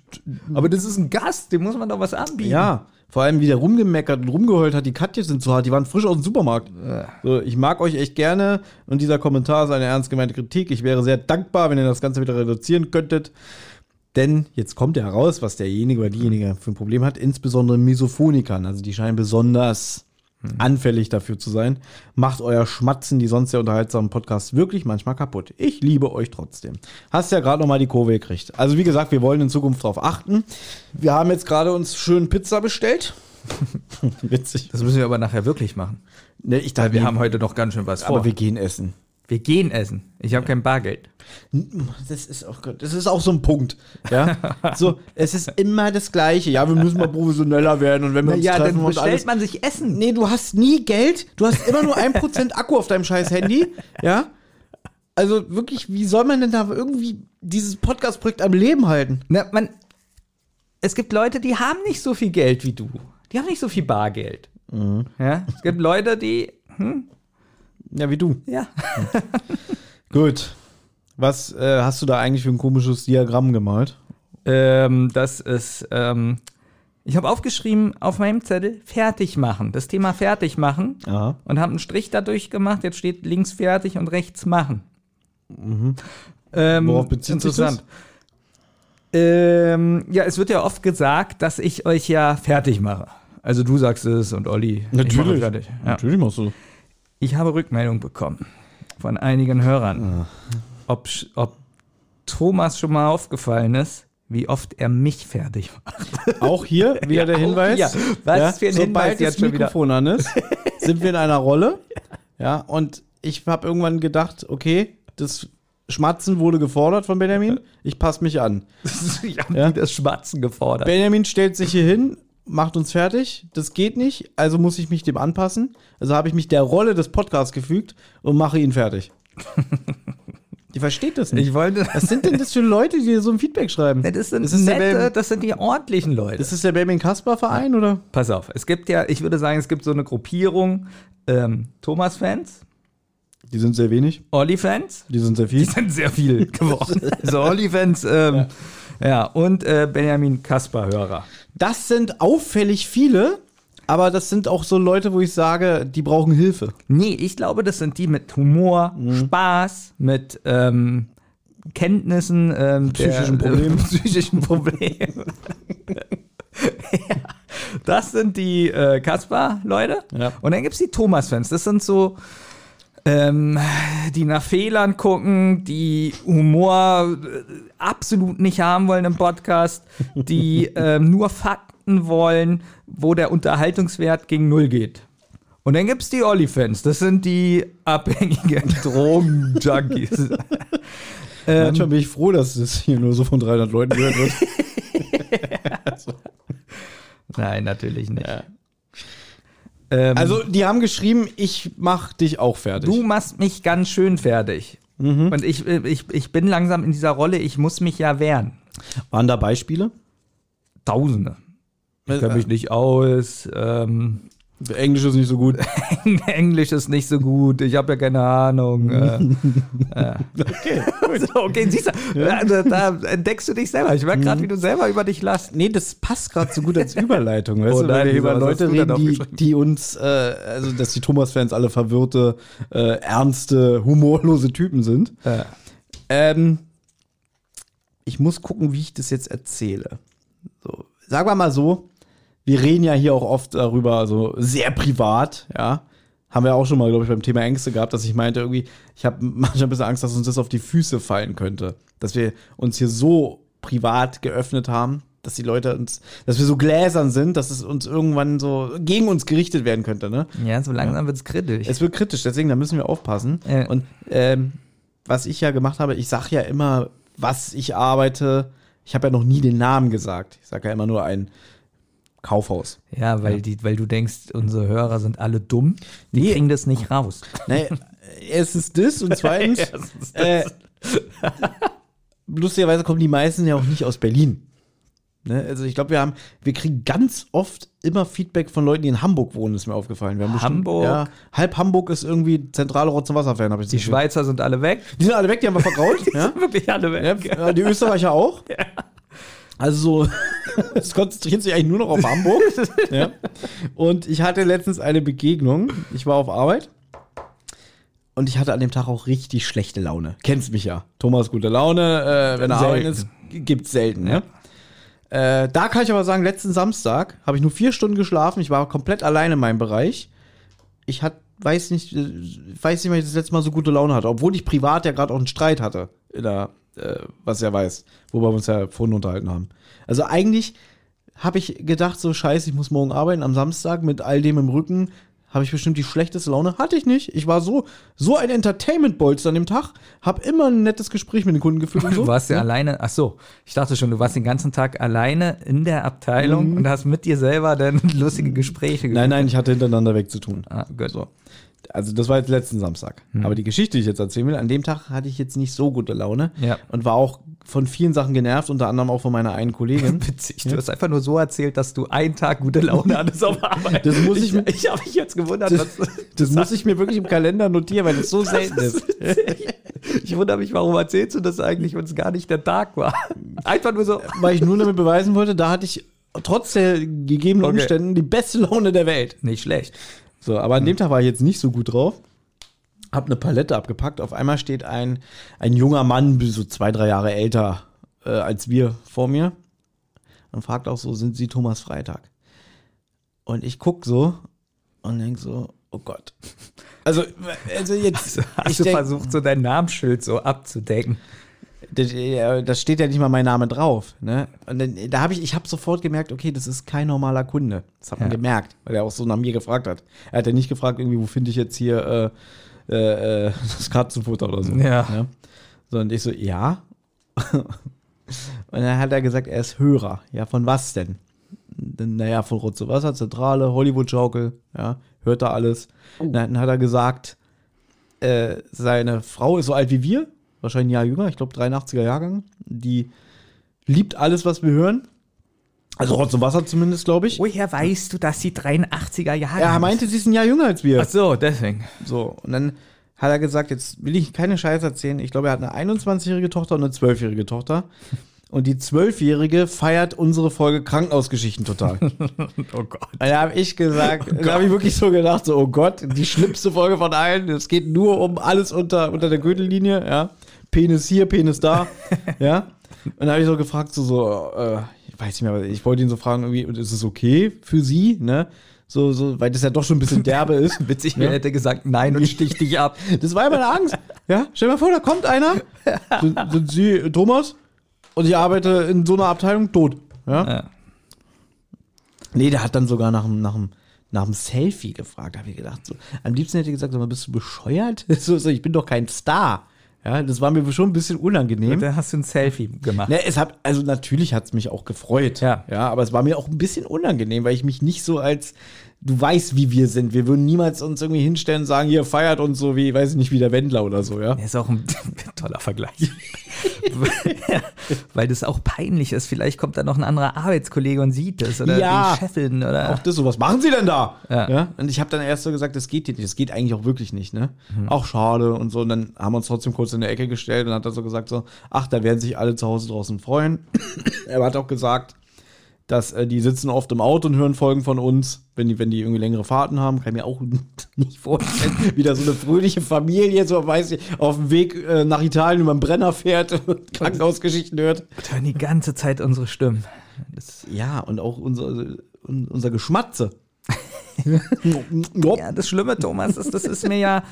Aber das ist ein Gast, dem muss man doch was anbieten. Ja, vor allem wie der rumgemeckert und rumgeheult hat, die Katjes sind zu hart, die waren frisch aus dem Supermarkt. So, ich mag euch echt gerne und dieser Kommentar ist eine ernst gemeinte Kritik. Ich wäre sehr dankbar, wenn ihr das Ganze wieder reduzieren könntet. Denn jetzt kommt ja heraus, was derjenige oder diejenige für ein Problem hat, insbesondere Misophonikern. Also die scheinen besonders anfällig dafür zu sein. Macht euer Schmatzen, die sonst sehr unterhaltsamen Podcasts, wirklich manchmal kaputt. Ich liebe euch trotzdem. Hast ja gerade noch mal die Kurve gekriegt. Also wie gesagt, wir wollen in Zukunft darauf achten. Wir haben jetzt gerade uns schön Pizza bestellt. Witzig. Das müssen wir aber nachher wirklich machen. Ne, ich dachte, wir haben heute noch ganz schön was vor. aber wir gehen essen. Wir gehen essen. Ich habe kein Bargeld. Das ist auch das ist auch so ein Punkt. Ja, so es ist immer das Gleiche. Ja, wir müssen mal professioneller werden und wenn wir uns Ja, treffen dann und bestellt alles. man sich Essen. Nee, du hast nie Geld. Du hast immer nur ein Prozent Akku auf deinem scheiß Handy. Ja. Also wirklich, wie soll man denn da irgendwie dieses Podcast-Projekt am Leben halten? Na, man, es gibt Leute, die haben nicht so viel Geld wie du. Die haben nicht so viel Bargeld. Ja? Es gibt Leute, die, Ja, wie du. ja. Gut. Was äh, hast du da eigentlich für ein komisches Diagramm gemalt? ähm, das ist, ähm, ich habe aufgeschrieben auf meinem Zettel, fertig machen. Das Thema fertig machen. Ja. Und habe einen Strich dadurch gemacht. Jetzt steht links fertig und rechts machen. Ähm, Worauf bezieht sich das? Ähm, ja, es wird ja oft gesagt, dass ich euch ja fertig mache. Also du sagst es und Olli. Ich mache fertig. Ja. Natürlich machst du. Ich habe Rückmeldung bekommen von einigen Hörern, ob, sch- ob Thomas schon mal aufgefallen ist, wie oft er mich fertig macht. Auch hier wieder der auch Hinweis. hier. Was für ein sobald Hinweis jetzt schon wieder. Mikrofon an ist, sind wir in einer Rolle. Ja, und ich habe irgendwann gedacht, okay, das Schmatzen wurde gefordert von Benjamin. Ich passe mich an. ich habe Ja. das Schmatzen gefordert. Benjamin stellt sich hier hin, macht uns fertig. Das geht nicht, also muss ich mich dem anpassen. Also habe ich mich der Rolle des Podcasts gefügt und mache ihn fertig. Die versteht das nicht. ich wollte. Was sind denn das für Leute, die so ein Feedback schreiben? Das sind Das ist nette, das sind die ordentlichen Leute. Ist das der Benjamin Kasper Verein oder? Pass auf, es gibt ja, ich würde sagen, es gibt so eine Gruppierung ähm, Thomas-Fans, Die sind sehr wenig. Olli-Fans, Die sind sehr die viel. sind sehr viel geworden. so Olli-Fans, ähm, ja. und äh, Benjamin Kasper-Hörer. Das sind auffällig viele, aber das sind auch so Leute, wo ich sage, die brauchen Hilfe. Nee, ich glaube, das sind die mit Humor, Mhm. Spaß, mit ähm, Kenntnissen, ähm, Psychischen Problemen. Äh, psychischen Problemen. ja, das sind die äh, Kaspar-Leute. Ja. Und dann gibt es die Thomas-Fans. Das sind so, ähm, die nach Fehlern gucken, die Humor äh, absolut nicht haben wollen im Podcast, die ähm, nur Fakten wollen, wo der Unterhaltungswert gegen Null geht. Und dann gibt es die Olli-Fans. Das sind die abhängigen Drogen-Junkies. Ähm, Manchmal bin ich froh, dass das hier nur so von 300 Leuten gehört wird. Nein, natürlich nicht. Ähm, Also, die haben geschrieben, ich mach dich auch fertig. du machst mich ganz schön fertig. Und ich, äh, ich, ich bin langsam in dieser Rolle, ich muss mich ja wehren. Waren da Beispiele? Tausende. Ich kenne mich nicht aus. Ähm, Englisch ist nicht so gut. Englisch ist nicht so gut. Ich habe ja keine Ahnung. Äh, Okay, so, okay, siehst du, da, da entdeckst du dich selber. Ich merke gerade, wie du selber über dich lachst. Nee, das passt gerade so gut als Überleitung, weißt Oh du, nein, wenn wir über Leute reden, die, die uns, äh, also dass die Thomas-Fans alle verwirrte, äh, ernste, humorlose Typen sind. Äh, Ähm, ich muss gucken, wie ich das jetzt erzähle. So, sagen wir mal so, wir reden ja hier auch oft darüber, also sehr privat, ja. Haben wir auch schon mal, glaube ich, beim Thema Ängste gehabt, dass ich meinte, irgendwie, ich habe manchmal ein bisschen Angst, dass uns das auf die Füße fallen könnte. Dass wir uns hier so privat geöffnet haben, dass die Leute uns, dass wir so gläsern sind, dass es uns irgendwann so gegen uns gerichtet werden könnte, ne? ja, so langsam wird's kritisch. Es wird kritisch, deswegen, da müssen wir aufpassen. Ja. Und ähm, was ich ja gemacht habe, ich sage ja immer, was ich arbeite. Ich habe ja noch nie den Namen gesagt. Ich sage ja immer nur ein Kaufhaus. ja, weil, Die, weil du denkst, unsere Hörer sind alle dumm. Die Nee. kriegen das nicht raus. Naja, erstens das und zweitens, Erstens äh, lustigerweise kommen die meisten ja auch nicht aus Berlin. Ne? Also ich glaube, wir haben, wir kriegen ganz oft immer Feedback von Leuten, die in Hamburg wohnen, ist mir aufgefallen. Wir haben bestimmt- Hamburg? Ja, halb Hamburg ist irgendwie zentrale Rotz- und Wasser-Fan, habe ich Die. Schweizer sind alle weg. Die sind alle weg, die haben wir vergraut. ja? Wirklich alle weg. Ja, ja, die Österreicher auch. Also so, es konzentriert sich eigentlich nur noch auf Hamburg. ja. Und ich hatte letztens eine Begegnung. Ich war auf Arbeit und ich hatte an dem Tag auch richtig schlechte Laune. Kennst mich ja. Thomas gute Laune, äh, wenn er arbeiten ist, gibt's selten. Ne? Äh, da kann ich aber sagen, letzten Samstag habe ich nur vier Stunden geschlafen. Ich war komplett alleine in meinem Bereich. Ich hat, weiß nicht, äh, weiß nicht, wann ich das letzte Mal so gute Laune hatte, obwohl ich privat ja gerade auch einen Streit hatte. In der, äh, was er weiß, worüber wir uns ja vorhin unterhalten haben. Also eigentlich habe ich gedacht, so scheiße, ich muss morgen arbeiten am Samstag mit all dem im Rücken. Habe ich bestimmt die schlechteste Laune? Hatte ich nicht. Ich war so, so ein Entertainment-Bolster an dem Tag. Habe immer ein nettes Gespräch mit den Kunden geführt und so. Du warst ja alleine, ach so, ich dachte schon, du warst den ganzen Tag alleine in der Abteilung und hast mit dir selber dann lustige Gespräche Nein, nein, ich hatte hintereinander wegzutun. Ah, gut. So. Also das war jetzt letzten Samstag. Aber die Geschichte, die ich jetzt erzählen will, an dem Tag hatte ich jetzt nicht so gute Laune Ja. und war auch von vielen Sachen genervt, unter anderem auch von meiner einen Kollegin. Witzig, du hast einfach nur so erzählt, dass du einen Tag gute Laune hattest auf Arbeit. Das muss ich- Ich, ich habe mich jetzt gewundert, Das, was, das muss ich mir wirklich im Kalender notieren, weil das so selten ist. ich wundere mich, warum erzählst du das eigentlich, wenn es gar nicht der Tag war? Einfach nur so. Weil ich nur damit beweisen wollte, da hatte ich trotz der gegebenen Okay. Umständen die beste Laune der Welt. Nicht schlecht. So, aber an dem Tag war ich jetzt nicht so gut drauf. Hab eine Palette abgepackt. Auf einmal steht ein, ein junger Mann, so zwei, drei Jahre älter äh, als wir, vor mir. Und fragt auch so, sind Sie Thomas Freitag? Und ich guck so und denk so, oh Gott. Also, also jetzt. Hast ich du denk, versucht, so dein Namensschild so abzudecken? Das, steht ja nicht mal mein Name drauf. Ne? Und dann, da habe ich, ich habe sofort gemerkt, okay, das ist kein normaler Kunde. Das hat man Ja. gemerkt, weil er auch so nach mir gefragt hat. Er hat ja nicht gefragt, irgendwie, wo finde ich jetzt hier äh, äh, äh, das Katzenfutter oder so. Ja. So, und ich so, ja. und dann hat er gesagt, er ist Hörer. Ja, von was denn? Naja, von Rotze Wasser, Zentrale, Hollywood-Schaukel, ja, hört er alles. Dann hat er gesagt, äh, seine Frau ist so alt wie wir, wahrscheinlich ein Jahr jünger, ich glaube 83er Jahrgang. Die liebt alles, was wir hören. Also Rotz und Wasser zumindest, glaube ich. Woher weißt du, dass die 83er Jahre Er meinte, sie ist ein Jahr jünger als wir. Ach so, deswegen. So, und dann hat er gesagt, jetzt will ich keine Scheiße erzählen. Ich glaube, er hat eine 21-jährige Tochter und eine 12-jährige Tochter. und die Zwölfjährige feiert unsere Folge Krankenhausgeschichten total. Oh Gott. Da habe ich gesagt, da habe ich wirklich so gedacht, so, oh Gott, die schlimmste Folge von allen. Es geht nur um alles unter, unter der Gürtellinie, ja. Penis hier, Penis da, ja. Und da habe ich so gefragt, so, so äh, ich weiß nicht mehr, aber ich wollte ihn so fragen, irgendwie, ist es okay für sie, ne? So, so, weil das ja doch schon ein bisschen derbe ist. Witzig, wer hätte gesagt nein und stich dich ab. Das war ja meine Angst. Ja, stell dir mal vor, da kommt einer. Sind, sind Sie Thomas? Und ich arbeite in so einer Abteilung tot. Ja? Ja. Nee, der hat dann sogar nach dem, nach dem, nach dem Selfie gefragt. Habe ich gedacht, so, am liebsten hätte ich gesagt, sag mal, bist du bescheuert? So, so, ich bin doch kein Star. Ja, das war mir schon ein bisschen unangenehm. Da hast du ein Selfie gemacht. Ne, es hat, also natürlich hat es mich auch gefreut. Ja. ja. Aber es war mir auch ein bisschen unangenehm, weil ich mich nicht so als, du weißt, wie wir sind. Wir würden niemals uns irgendwie hinstellen und sagen, hier feiert uns so wie, weiß ich nicht, wie der Wendler oder so, ja. Ist auch ein toller Vergleich. Weil das auch peinlich ist. Vielleicht kommt da noch ein anderer Arbeitskollege und sieht das. Oder Ja. die Chefin. Oder Auch das so, was machen Sie denn da? Ja. Und ich habe dann erst so gesagt, das geht hier nicht. Das geht eigentlich auch wirklich nicht, ne? Mhm. Auch schade und so. Und dann haben wir uns trotzdem kurz in der Ecke gestellt und hat dann so gesagt, so, ach, da werden sich alle zu Hause draußen freuen. er hat auch gesagt, dass äh, die sitzen oft im Auto und hören Folgen von uns, wenn die, wenn die irgendwie längere Fahrten haben. Kann ich mir auch nicht vorstellen, wie da so eine fröhliche Familie, so weiß ich, auf dem Weg äh, nach Italien über den Brenner fährt und Krankenhausgeschichten hört. Und hören die ganze Zeit unsere Stimmen. Das, Ja, und auch unser, unser Geschmatze. ja, das Schlimme, Thomas, ist, das ist mir ja.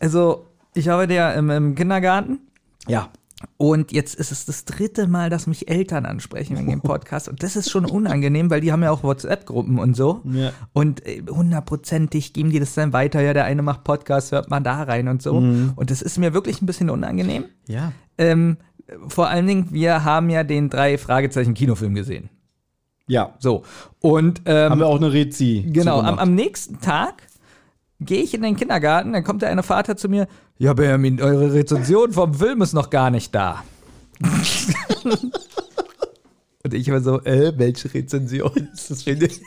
Also, ich arbeite ja im, im Kindergarten. ja. Und jetzt ist es das dritte Mal, dass mich Eltern ansprechen wegen dem Podcast. Und das ist schon unangenehm, weil die haben ja auch WhatsApp-Gruppen und so. Ja. Und äh, hundertprozentig geben die das dann weiter. Ja, der eine macht Podcast, hört man da rein und so. Und das ist mir wirklich ein bisschen unangenehm. Ja. Ähm, vor allen Dingen, wir haben ja den drei Fragezeichen Kinofilm gesehen. Ja. So. Und ähm, Haben wir auch eine Rezi. Genau, am, am nächsten Tag gehe ich in den Kindergarten, dann kommt der eine Vater zu mir, ja Benjamin, eure Rezension vom Film ist noch gar nicht da. Und ich war so, äh, welche Rezension ist das? Für dich?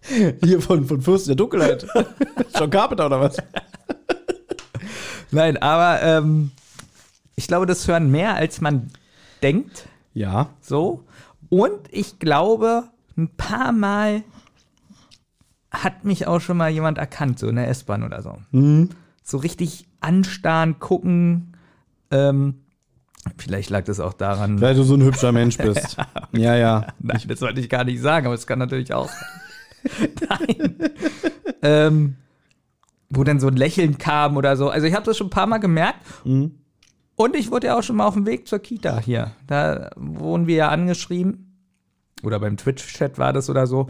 Hier von, von Fürsten der Dunkelheit. John Carpenter oder was? Nein, aber ähm, ich glaube, das hören mehr, als man denkt. Ja. So. Und ich glaube, ein paar Mal hat mich auch schon mal jemand erkannt, so in der S-Bahn oder so. So richtig anstarren, gucken. Ähm, vielleicht lag das auch daran. Weil du so ein hübscher Mensch bist. Ja, ja. Nein, das wollte ich gar nicht sagen, aber es kann natürlich auch sein. Nein. ähm, wo dann so ein Lächeln kam oder so. Also ich habe das schon ein paar Mal gemerkt. Und ich wurde ja auch schon mal auf dem Weg zur Kita hier. Da wurden wir ja angeschrieben. Oder beim Twitch-Chat war das oder so.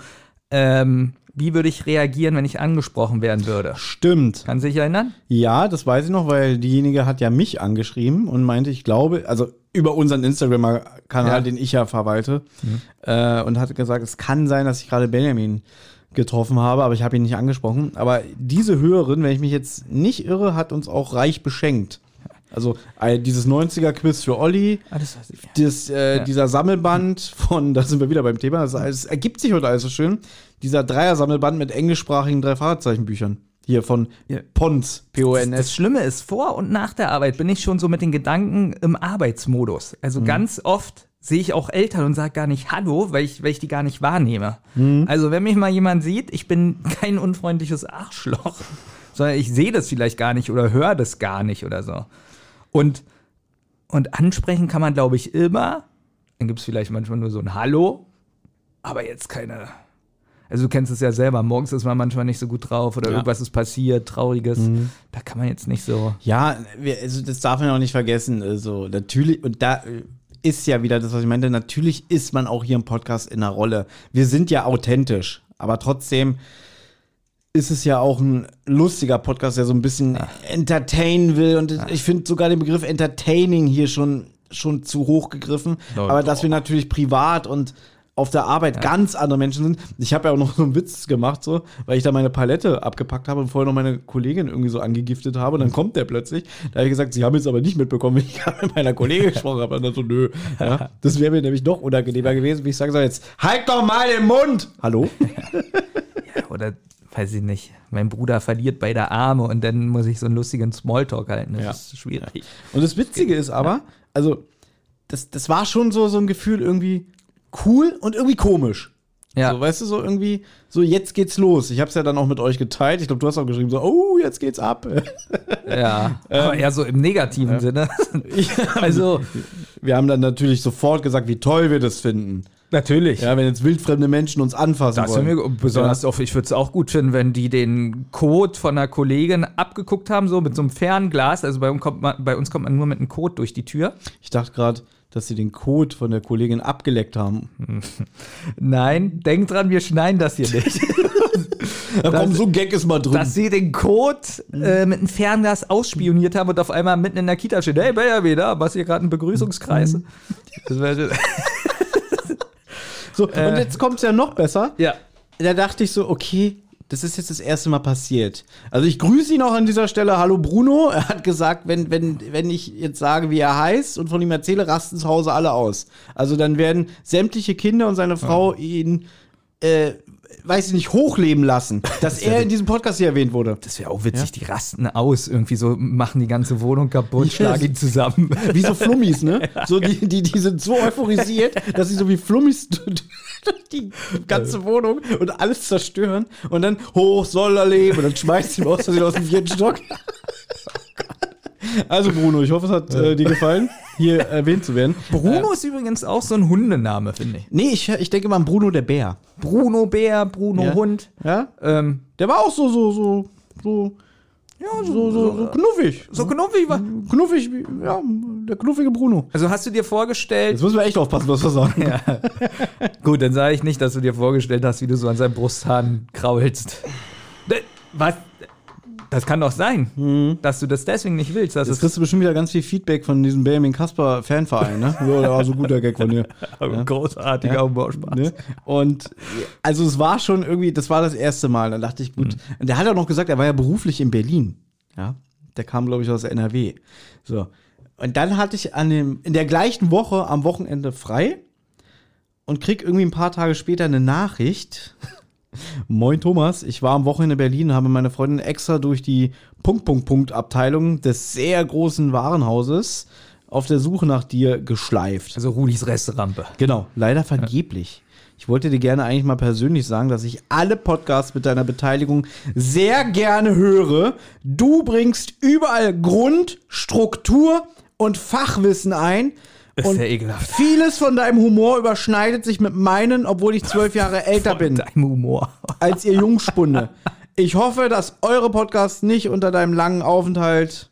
Ähm, wie würde ich reagieren, wenn ich angesprochen werden würde? Stimmt. Kannst du dich erinnern? Ja, das weiß ich noch, weil diejenige hat ja mich angeschrieben und meinte, ich glaube, also über unseren Instagram-Kanal, Ja. den ich ja verwalte, äh, und hat gesagt, es kann sein, dass ich gerade Benjamin getroffen habe, aber ich habe ihn nicht angesprochen. Aber diese Hörerin, wenn ich mich jetzt nicht irre, hat uns auch reich beschenkt. Also äh, dieses 90er-Quiz für Olli, Ah, das ich. das, äh, Ja. dieser Sammelband von, da sind wir wieder beim Thema, das alles, ergibt sich heute alles so schön, dieser Dreier-Sammelband mit englischsprachigen drei Fahrzeichenbüchern. Hier von Ja. Pons, Das P-O-N-S. Schlimme ist, vor und nach der Arbeit bin ich schon so mit den Gedanken im Arbeitsmodus. Also ganz oft sehe ich auch Eltern und sage gar nicht Hallo, weil ich, weil ich die gar nicht wahrnehme. Also wenn mich mal jemand sieht, ich bin kein unfreundliches Arschloch, sondern ich sehe das vielleicht gar nicht oder höre das gar nicht oder so. Und, und ansprechen kann man, glaube ich, immer. Dann gibt es vielleicht manchmal nur so ein Hallo, aber jetzt keine. Also du kennst es ja selber, morgens ist man manchmal nicht so gut drauf oder Ja. irgendwas ist passiert, trauriges. Da kann man jetzt nicht so. Ja, also das darf man auch nicht vergessen. Also natürlich, und da äh, ist ja wieder das, was ich meinte, natürlich ist man auch hier im Podcast in einer Rolle. Wir sind ja authentisch, aber trotzdem ist es ja auch ein lustiger Podcast, der so ein bisschen entertainen will. Und ich finde sogar den Begriff entertaining hier schon, schon zu hoch gegriffen. Oh, aber dass wir natürlich privat und auf der Arbeit ganz andere Menschen sind. Ich habe ja auch noch so einen Witz gemacht, so, weil ich da meine Palette abgepackt habe und vorher noch meine Kollegin irgendwie so angegiftet habe. Und dann kommt der plötzlich. Da habe ich gesagt, sie haben jetzt aber nicht mitbekommen, wie ich gerade mit meiner Kollegin gesprochen habe. Und dann so, nö. Ja, das wäre mir nämlich doch unangenehmer gewesen, wie ich sage, so jetzt, halt doch mal den Mund! Hallo? Oder weiß ich nicht. Mein Bruder verliert beide Arme und dann muss ich so einen lustigen Smalltalk halten. Das Ja. ist schwierig. Und das Witzige ist aber, also das, das war schon so, so ein Gefühl irgendwie cool und irgendwie komisch. Ja. So, weißt du, so irgendwie, so jetzt geht's los. Ich hab's ja dann auch mit euch geteilt. Ich glaube, du hast auch geschrieben, so, oh, jetzt geht's ab. Ja, aber eher so im negativen Sinne. also, Wir haben dann natürlich sofort gesagt, wie toll wir das finden. Natürlich. Ja, wenn jetzt wildfremde Menschen uns anfassen Das wollen. wir besonders oft. Ich würde es auch gut finden, wenn die den Code von einer Kollegin abgeguckt haben, so mit so einem Fernglas. Also bei uns kommt man, uns kommt man nur mit einem Code durch die Tür. Ich dachte gerade, dass sie den Code von der Kollegin abgeleckt haben. Nein, denk dran, wir schneiden das hier nicht. Ja, komm, so ein Gag ist mal drin. Dass sie den Code äh, mit einem Fernglas ausspioniert haben und auf einmal mitten in der Kita steht, hey Benjamin, da, was hier gerade ein Begrüßungskreis? Das wär, so, und jetzt kommt's ja noch besser. ja. Da dachte ich so, okay, das ist jetzt das erste Mal passiert. Also ich grüße ihn auch an dieser Stelle. Hallo Bruno. Er hat gesagt, wenn, wenn, wenn ich jetzt sage, wie er heißt und von ihm erzähle, rasten zu Hause alle aus. Also dann werden sämtliche Kinder und seine Frau ihn, äh, weiß ich nicht, hochleben lassen, dass er in diesem Podcast hier erwähnt wurde. Das wäre auch witzig, die rasten aus, irgendwie so, machen die ganze Wohnung kaputt, Yes. schlagen ihn zusammen. Wie so Flummis, ne? So die, die, die sind so euphorisiert, dass sie so wie Flummis durch die ganze Wohnung und alles zerstören und dann hoch soll er leben und dann schmeißt sie ihn aus, Versehen aus dem vierten Stock. Also Bruno, ich hoffe, es hat äh, dir gefallen, hier erwähnt zu werden. Bruno ist übrigens auch so ein Hundename, finde ich. Nee, ich, ich denke mal an Bruno der Bär. Bruno Bär, Bruno Ja. Hund. Ja? Ähm, Der war auch so, so, so, so, ja, so, so, so knuffig. so knuffig war. Knuffig, wie- ja, der knuffige Bruno. Also hast du dir vorgestellt, Jetzt müssen wir echt aufpassen, was wir sagen. Gut, dann sage ich nicht, dass du dir vorgestellt hast, wie du so an seinem Brusthahn kraulst. Ne, Was? Das kann doch sein, dass du das deswegen nicht willst. Dass Jetzt es kriegst du bestimmt wieder ganz viel Feedback von diesem Benjamin Kasper Fanverein, ne? Ja, der war so ein guter Gag von dir. ein großartiger Ja. Humorspaß. Ne? Und also es war schon irgendwie, das war das erste Mal. Dann dachte ich, gut. Und der hat auch noch gesagt, er war ja beruflich in Berlin. Ja. Der kam, glaube ich, aus NRW. So. Und dann hatte ich an dem, in der gleichen Woche am Wochenende frei und krieg irgendwie ein paar Tage später eine Nachricht. Moin Thomas, ich war am Wochenende in Berlin, habe meine Freundin extra durch die Punkt, Punkt, Punkt Abteilung des sehr großen Warenhauses auf der Suche nach dir geschleift. Also Rulis Restrampe. Genau, leider vergeblich. Ich wollte dir gerne eigentlich mal persönlich sagen, dass ich alle Podcasts mit deiner Beteiligung sehr gerne höre. Du bringst überall Grund, Struktur und Fachwissen ein. Ist und ja ekelhaft. vieles von deinem Humor überschneidet sich mit meinen, obwohl ich zwölf Jahre älter bin Dein Humor. als ihr Jungspunde. Ich hoffe, dass eure Podcasts nicht unter deinem langen Aufenthalt,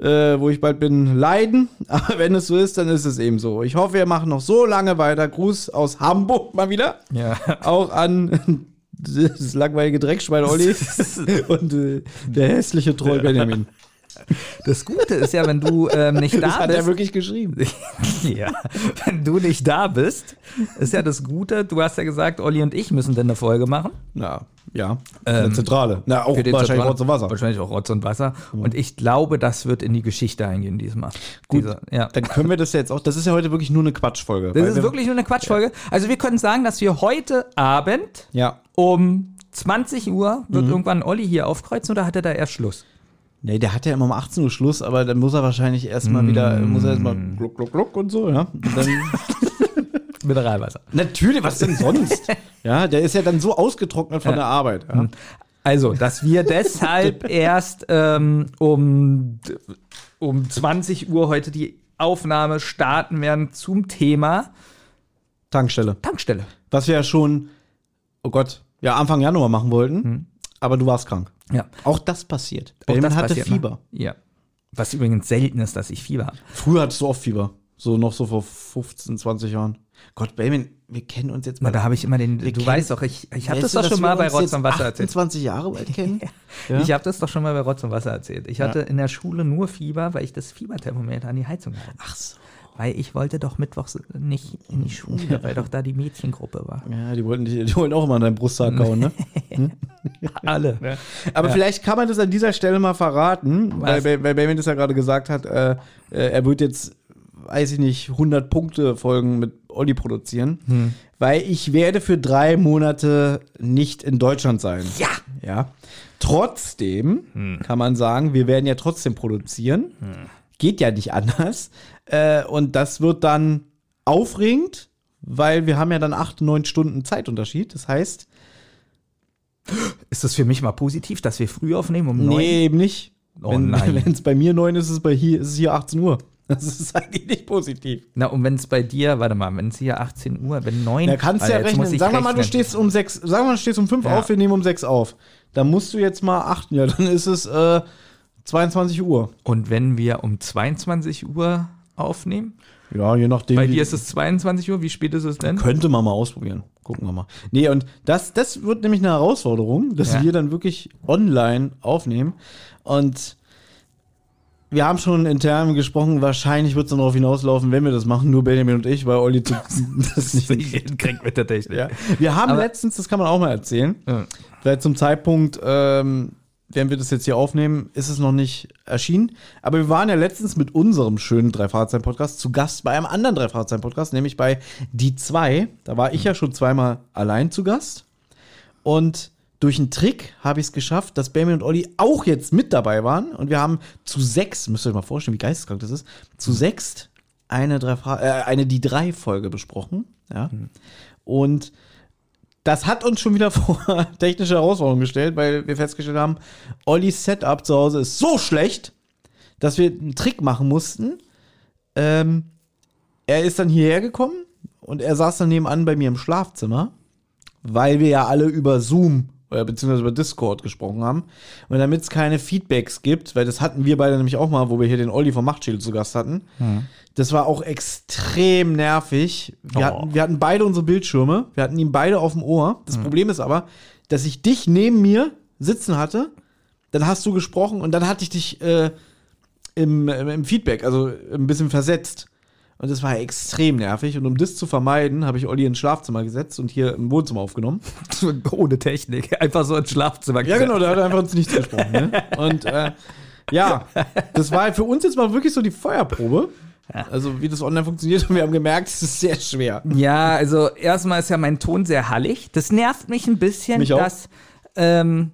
äh, wo ich bald bin, leiden. Aber wenn es so ist, dann ist es eben so. Ich hoffe, ihr macht noch so lange weiter. Gruß aus Hamburg mal wieder. Ja. Auch an das langweilige Dreckschwein Olli und äh, der hässliche Troll Benjamin. Das Gute ist ja, wenn du ähm, nicht da Das hat bist. er wirklich geschrieben. ja, wenn du nicht da bist, ist ja das Gute. Du hast ja gesagt, Olli und ich müssen denn eine Folge machen. Na, ja. Ähm, eine Zentrale. Na, auch wahrscheinlich Zentralen- Rotz und Wasser. Wahrscheinlich auch Rotz und Wasser. Und ich glaube, das wird in die Geschichte eingehen diesmal. Gut, Diese, ja. Dann können wir das jetzt auch. Das ist ja heute wirklich nur eine Quatschfolge. Das ist wir- wirklich nur eine Quatschfolge. Also wir können sagen, dass wir heute Abend Ja. um 20 Uhr wird Mhm. irgendwann Olli hier aufkreuzen oder hat er da erst Schluss? Nee, der hat ja immer um 18 Uhr Schluss, aber dann muss er wahrscheinlich erstmal wieder, muss er erstmal gluck, gluck, gluck und so, ja. Und dann, Mineralwasser. natürlich, was denn sonst? ja, der ist ja dann so ausgetrocknet von Ja. der Arbeit. Ja. Also, dass wir deshalb erst ähm, um, um 20 Uhr heute die Aufnahme starten werden zum Thema Tankstelle. Tankstelle. Was wir ja schon, oh Gott, ja, Anfang Januar machen wollten, aber du warst krank. Ja. Auch das passiert. Auch Benjamin das hatte passiert, ne? Fieber. Ja. Was übrigens selten ist, dass ich Fieber habe. Früher hattest du oft Fieber. So noch so vor 15, 20 Jahren. Gott, Benjamin, wir kennen uns jetzt mal. da habe ich immer den. Du kennen- weißt doch, ich, ich habe das doch schon wir mal bei Rotz und Wasser erzählt. 28 Jahre bald kennen. Ja. Ich habe das doch schon mal bei Rotz und Wasser erzählt. Ich hatte in der Schule nur Fieber, weil ich das Fieberthermometer an die Heizung hatte. Ach so. Weil ich wollte doch mittwochs nicht in die Schule, weil doch da die Mädchengruppe war. Ja, die wollten, dich- die wollten auch immer an deinen Brusthaar kauen, ne? Alle. Aber vielleicht kann man das an dieser Stelle mal verraten, weil, Was? weil weil Benjamin das ja gerade gesagt hat, äh, äh, er wird jetzt, weiß ich nicht, 100 Punkte Folgen mit Olli produzieren, Hm. weil ich werde für drei Monate nicht in Deutschland sein. Ja! Ja. Trotzdem Hm. kann man sagen, wir werden ja trotzdem produzieren. geht ja nicht anders. Äh, und das wird dann aufregend, weil wir haben ja dann acht, neun Stunden Zeitunterschied. Das heißt, Ist das für mich mal positiv, dass wir früh aufnehmen um neun? nee, eben nicht. Oh wenn es bei mir neun ist, ist es bei hier, ist es hier 18 Uhr. Das ist eigentlich nicht positiv. Na, und wenn es bei dir, warte mal, wenn es hier 18 Uhr, wenn 9 Da kannst du ja rechnen. Sagen wir mal, du stehst um sechs, sagen wir mal, du stehst um fünf Ja. auf, wir nehmen um sechs auf. Dann musst du jetzt mal achten, ja, dann ist es äh, 22 Uhr. Und wenn wir um 22 Uhr aufnehmen? Ja, je nachdem. Bei dir ist es 22 Uhr, wie spät ist es denn? Könnte man mal ausprobieren. Gucken wir mal. Nee, und das, das wird nämlich eine Herausforderung, dass Ja. wir dann wirklich online aufnehmen. Und wir haben schon intern gesprochen, wahrscheinlich wird es dann darauf hinauslaufen, wenn wir das machen, nur Benjamin und ich, weil Olli zu- das nicht hinkriegt mit der Technik. Ja. Wir haben Aber- letztens, das kann man auch mal erzählen, Ja. weil zum Zeitpunkt, ähm, wenn wir das jetzt hier aufnehmen, ist es noch nicht erschienen. Aber wir waren ja letztens mit unserem schönen Drei-Fahrzeichen-Podcast zu Gast bei einem anderen Drei-Fahrzeichen-Podcast, nämlich bei Die Zwei. Da war ich ja schon zweimal allein zu Gast. Und durch einen Trick habe ich es geschafft, dass Benjamin und Olli auch jetzt mit dabei waren. Und wir haben zu sechs, müsst ihr euch mal vorstellen, wie geisteskrank das ist, zu sechs eine, drei äh, eine Die Drei-Folge besprochen. Ja. Und das hat uns schon wieder vor technische Herausforderungen gestellt, weil wir festgestellt haben, Ollis Setup zu Hause ist so schlecht, dass wir einen Trick machen mussten. Ähm, er ist dann hierher gekommen und er saß dann nebenan bei mir im Schlafzimmer, weil wir ja alle über Zoom oder beziehungsweise über Discord gesprochen haben. Und damit es keine Feedbacks gibt, weil das hatten wir beide nämlich auch mal, wo wir hier den Olli vom Machtschild zu Gast hatten. Das war auch extrem nervig. Wir, Oh. hatten, wir hatten beide unsere Bildschirme, wir hatten ihn beide auf dem Ohr. Das Problem ist aber, dass ich dich neben mir sitzen hatte, dann hast du gesprochen und dann hatte ich dich äh, im, im, im Feedback, also ein bisschen versetzt. Und das war extrem nervig. Und um das zu vermeiden, habe ich Olli ins Schlafzimmer gesetzt und hier im Wohnzimmer aufgenommen. Ohne Technik. Einfach so ins Schlafzimmer Ja, genau, da hat er einfach uns nichts gesprochen. Ne? Und äh, ja, das war für uns jetzt mal wirklich so die Feuerprobe. Also, wie das online funktioniert. Und wir haben gemerkt, es ist sehr schwer. Ja, also erstmal ist ja mein Ton sehr hallig. Das nervt mich ein bisschen, Mich auch. dass ähm,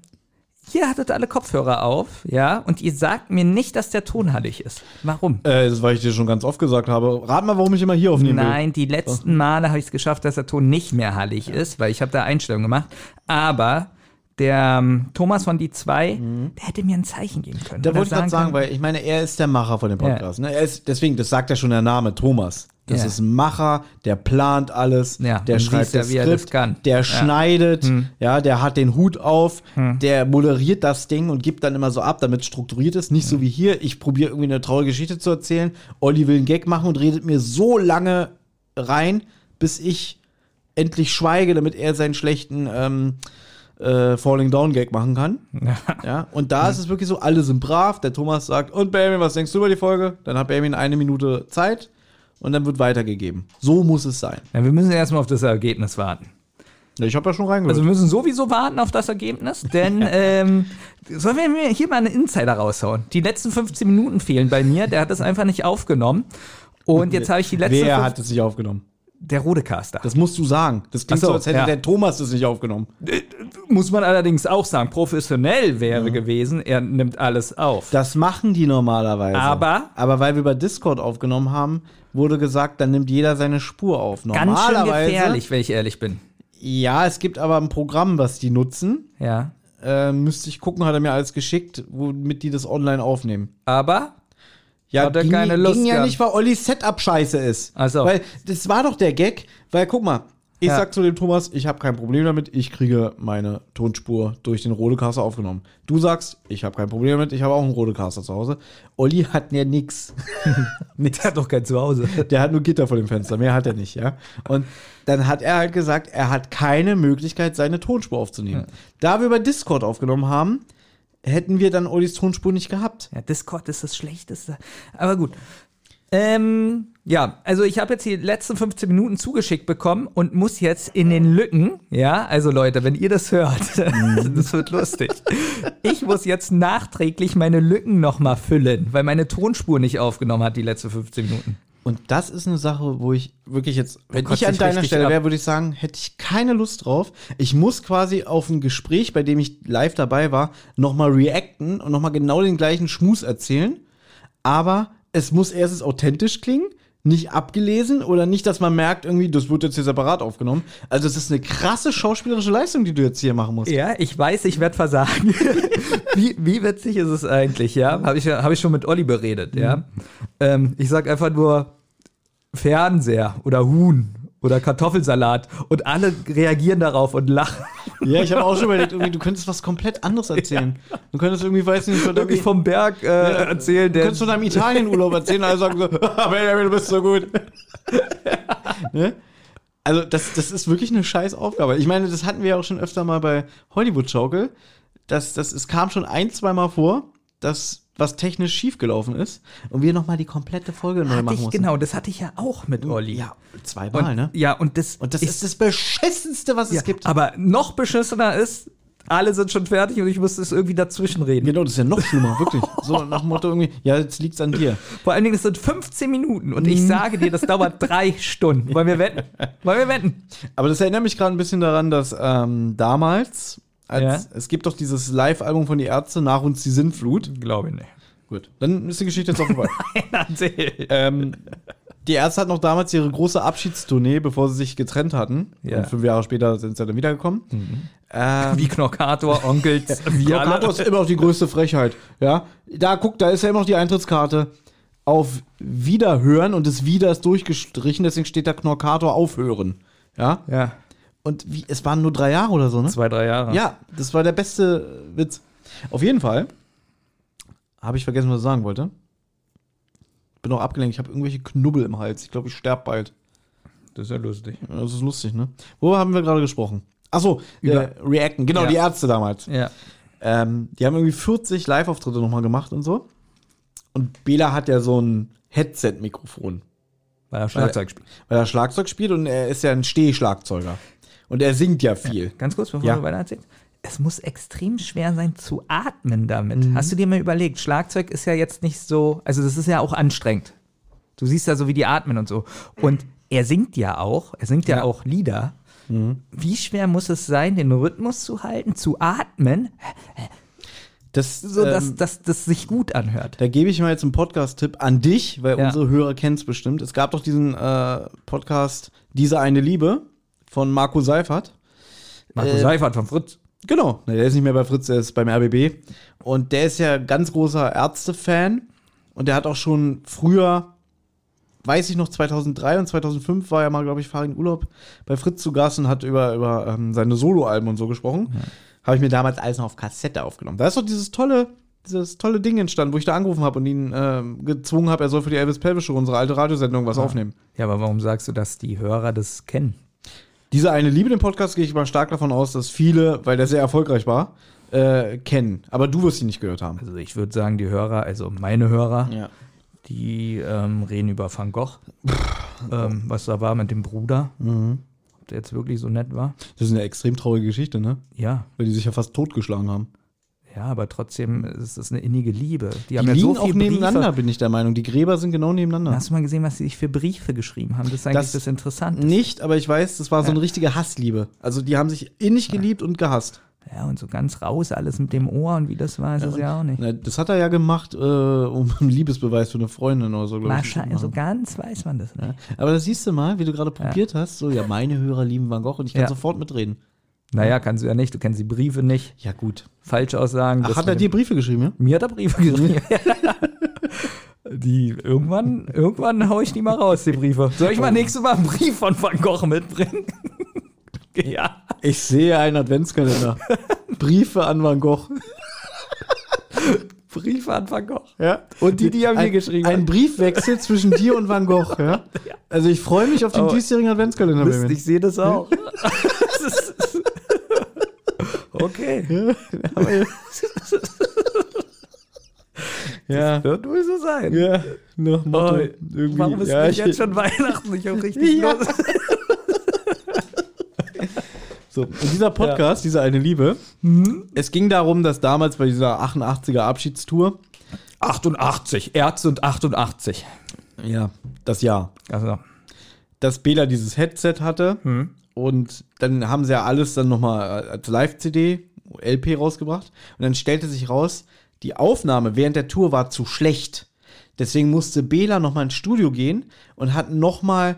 ihr hattet alle Kopfhörer auf, ja, und ihr sagt mir nicht, dass der Ton hallig ist. Warum? Äh, das, weil ich dir schon ganz oft gesagt habe. Rat mal, warum ich immer hier aufnehmen will. Nein, die letzten Male habe ich es geschafft, dass der Ton nicht mehr hallig ist, weil ich habe da Einstellungen gemacht. Aber der ähm, Thomas von die 2, der hätte mir ein Zeichen geben können. Mhm. Da wollte ich gerade sagen, können, weil ich meine, er ist der Macher von dem Podcast. Ne? Er ist, deswegen, das sagt ja schon der Name, Thomas. Das Ja. ist ein Macher, der plant alles, Ja, der schreibt ja, das er das Skript, kann. der Ja. Hm. schneidet, ja, der hat den Hut auf, der moderiert das Ding und gibt dann immer so ab, damit es strukturiert ist. Nicht so wie hier, ich probiere irgendwie eine traurige Geschichte zu erzählen, Olli will einen Gag machen und redet mir so lange rein, bis ich endlich schweige, damit er seinen schlechten ähm, äh, Falling Down Gag machen kann. Ja, und da ist es wirklich so, alle sind brav. Der Thomas sagt, und Benjamin, was denkst du über die Folge? Dann hat Benjamin eine Minute Zeit und dann wird weitergegeben. So muss es sein. Ja, wir müssen erstmal auf das Ergebnis warten. Ja, ich habe ja schon reingehört. Also wir müssen sowieso warten auf das Ergebnis, denn ähm, sollen wir hier mal einen Insider raushauen? Die letzten 15 Minuten fehlen bei mir, der hat das einfach nicht aufgenommen. Und jetzt habe ich die letzten Wer hat es nicht aufgenommen? Der Rodecaster. Das musst du sagen. Das klingt so, so, als hätte ja. der Thomas das nicht aufgenommen. Muss man allerdings auch sagen, professionell wäre gewesen, er nimmt alles auf. Das machen die normalerweise. Aber- Aber weil wir über Discord aufgenommen haben, wurde gesagt, dann nimmt jeder seine Spur auf. Ganz schön Normalerweise. gefährlich, wenn ich ehrlich bin. Ja, es gibt aber ein Programm, was die nutzen. Ja. Äh, müsste ich gucken, hat er mir alles geschickt, womit die das online aufnehmen. Aber Ja, Hat er ging, keine Lust ging ja gehabt. nicht, weil Ollis Setup scheiße ist. Ach so. Weil das war doch der Gag, weil guck mal, ich Ja. sag zu dem Thomas, ich habe kein Problem damit, ich kriege meine Tonspur durch den Rodecaster aufgenommen. Du sagst, ich habe kein Problem damit, ich habe auch einen Rodecaster zu Hause. Olli hat ja nix. der hat doch kein Zuhause. Der hat nur Gitter vor dem Fenster, mehr hat er nicht, ja. Und dann hat er halt gesagt, er hat keine Möglichkeit, seine Tonspur aufzunehmen. Da wir über Discord aufgenommen haben, hätten wir dann Ollis Tonspur nicht gehabt. Ja, Discord ist das Schlechteste. Aber gut. Ähm, ja, also ich habe jetzt die letzten 15 Minuten zugeschickt bekommen und muss jetzt in den Lücken, ja, also Leute, wenn ihr das hört, das wird lustig. Ich muss jetzt nachträglich meine Lücken nochmal füllen, weil meine Tonspur nicht aufgenommen hat die letzten 15 Minuten. Und das ist eine Sache, wo ich wirklich jetzt, wenn kotzt ich an deiner Stelle wäre, würde ich sagen, hätte ich keine Lust drauf. Ich muss quasi auf ein Gespräch, bei dem ich live dabei war, nochmal reacten und nochmal genau den gleichen Schmus erzählen. Aber es muss erstens authentisch klingen, nicht abgelesen oder nicht, dass man merkt, irgendwie, das wird jetzt hier separat aufgenommen. Also, es ist eine krasse schauspielerische Leistung, die du jetzt hier machen musst. Ja, ich weiß, ich werde versagen. wie, wie witzig ist es eigentlich, ja? Habe ich, hab ich schon mit Olli beredet, ja? Ähm, ich sag einfach nur Fernseher oder Huhn oder Kartoffelsalat und alle reagieren darauf und lachen. Ja, ich habe auch schon überlegt, irgendwie, du könntest was komplett anderes erzählen. Du könntest irgendwie, weiß nicht, von Wirklich vom Berg äh, erzählen, Du könntest von deinem Italienurlaub erzählen, alle sagen so, "Ah, Benjamin, du bist so gut. ne? Also, das, das ist wirklich eine scheiß Aufgabe. Ich meine, das hatten wir ja auch schon öfter mal bei Hollywood Schaukel. Das, das, es kam schon ein, zweimal vor, dass was technisch schiefgelaufen ist und wir nochmal die komplette Folge neu hatte machen ich, mussten. genau, das hatte ich ja auch mit Olli. Ja, zweimal, und, ne? Ja, und das, Und das ich- ist das Beschissenste, was ja, es gibt. Aber noch beschissener ist, alle sind schon fertig und ich musste es irgendwie dazwischen reden. Genau, das ist ja noch schlimmer, wirklich. So nach dem Motto irgendwie, ja, jetzt liegt's an dir. Vor allen Dingen, es sind 15 Minuten und Mhm. ich sage dir, das dauert drei Stunden. Wollen wir wetten? Wollen wir wetten? Aber das erinnert mich gerade ein bisschen daran, dass ähm, damals, als, Ja. es gibt doch dieses Live-Album von die Ärzte, Nach uns die Sintflut. Glaube ich nicht. Gut, dann ist die Geschichte jetzt auch vorbei. Erzähl. ähm, die Ärzte hatten noch damals ihre große Abschiedstournee, bevor sie sich getrennt hatten. Ja. Und fünf Jahre später sind sie dann wiedergekommen. Ähm, Wie Knorkator, Onkels, wie Knockator ist immer noch die größte Frechheit. Ja, da guck, da ist ja immer noch die Eintrittskarte auf Wiederhören und das Wieder ist durchgestrichen, deswegen steht da Knorkator aufhören. Ja, Ja, und wie, es waren nur drei Jahre oder so, ne? zwei, drei Jahre. Ja, das war der beste Witz. Auf jeden Fall habe ich vergessen, was ich sagen wollte. Bin auch abgelenkt, ich habe irgendwelche Knubbel im Hals. Ich glaube, ich sterbe bald. Das ist ja lustig. Das ist lustig, ne? Worüber haben wir gerade gesprochen? Achso, äh, Reacten. Genau, Ja. die Ärzte damals. Ja. Ähm, die haben irgendwie 40 Live-Auftritte nochmal gemacht und so. Und Bela hat ja so ein Headset-Mikrofon, Weil er Schlagzeug spielt. weil er Schlagzeug spielt und er ist ja ein Stehschlagzeuger. Und er singt ja viel. Ganz kurz, bevor Ja. du weiter erzählst. Es muss extrem schwer sein zu atmen damit. Mhm. Hast du dir mal überlegt, Schlagzeug ist ja jetzt nicht so, also das ist ja auch anstrengend. Du siehst ja so, wie die atmen und so. Und er singt ja auch, er singt ja, Ja. auch Lieder. Mhm. Wie schwer muss es sein, den Rhythmus zu halten, zu atmen, Das, so dass, ähm, dass das sich gut anhört? Da gebe ich mal jetzt einen Podcast-Tipp an dich, weil Ja. unsere Hörer kennen es bestimmt. Es gab doch diesen äh, Podcast Diese eine Liebe von Marco Seifert. Marco äh, Seifert von Fritz. Genau, der ist nicht mehr bei Fritz, der ist beim RBB. Und der ist ja ganz großer Ärzte-Fan. Und der hat auch schon früher, weiß ich noch, 2003 und 2005 war er mal, glaube ich, fahren Urlaub bei Fritz zu Gast und hat über, über ähm, seine Soloalben und so gesprochen. Habe ich mir damals alles noch auf Kassette aufgenommen. Da ist doch dieses tolle, dieses tolle Ding entstanden, wo ich da angerufen habe und ihn ähm, gezwungen habe, er soll für die Elvis Pelvis Show, unsere alte Radiosendung, was aufnehmen. Ja, aber warum sagst du, dass die Hörer das kennen? Diese eine Liebe, den Podcast, gehe ich mal stark davon aus, dass viele, weil der sehr erfolgreich war, äh, kennen. Aber du wirst ihn nicht gehört haben. Also ich würde sagen, die Hörer, also meine Hörer, Ja. die ähm, reden über Van Gogh, ähm, was da war mit dem Bruder. Ob der jetzt wirklich so nett war? Das ist eine extrem traurige Geschichte, ne? Ja, Weil die sich ja fast totgeschlagen haben. Ja, aber trotzdem ist es eine innige Liebe. Die, Die haben ja liegen so auch nebeneinander, Briefe. bin ich der Meinung. Die Gräber sind genau nebeneinander. Hast du mal gesehen, was sie sich für Briefe geschrieben haben? Das ist eigentlich Das- das, Interessante. Nicht, aber ich weiß, das war so Ja. eine richtige Hassliebe. Also die haben sich innig geliebt und gehasst. Ja, und so ganz raus alles mit dem Ohr und wie das war, ist es ja auch nicht. Na, Das hat er ja gemacht, äh, um einen Liebesbeweis für eine Freundin oder so, glaube ich. Wahrscheinlich, so ganz weiß man das nicht. Aber das siehst du mal, wie du gerade probiert hast. So, ja, meine Hörer lieben Van Gogh und ich kann Ja. sofort mitreden. Naja, kannst du ja nicht. Du kennst die Briefe nicht. Ja, gut. Falschaussagen. Ach, hat er dir Briefe geschrieben, ja? Mir hat er Briefe geschrieben. die irgendwann, irgendwann hau ich die mal raus, die Briefe. Soll ich mal nächstes Mal einen Brief von Van Gogh mitbringen? ja. Ich sehe einen Adventskalender. Briefe an Van Gogh. Briefe an Van Gogh. Ja. Und die, die haben ein, mir geschrieben. Ein Briefwechsel zwischen dir und Van Gogh, ja? Also ich freue mich auf den Aber- diesjährigen Adventskalender. Mist, ich sehe das auch. Das okay. Ja. Wird wohl so sein. Ja, nach Motto. Oh, irgendwie. Warum ist ja, ich, jetzt schon Weihnachten nicht auch richtig Ja. los? So, und dieser Podcast, diese eine Liebe, Mhm. es ging darum, dass damals bei dieser 88er Abschiedstour, 88, Ärzte und 88. ja, das Jahr, Also, dass Bela dieses Headset hatte hm. und dann haben sie ja alles dann nochmal als Live-CD, LP rausgebracht und dann stellte sich raus, die Aufnahme während der Tour war zu schlecht. Deswegen musste Bela nochmal ins Studio gehen und hat nochmal,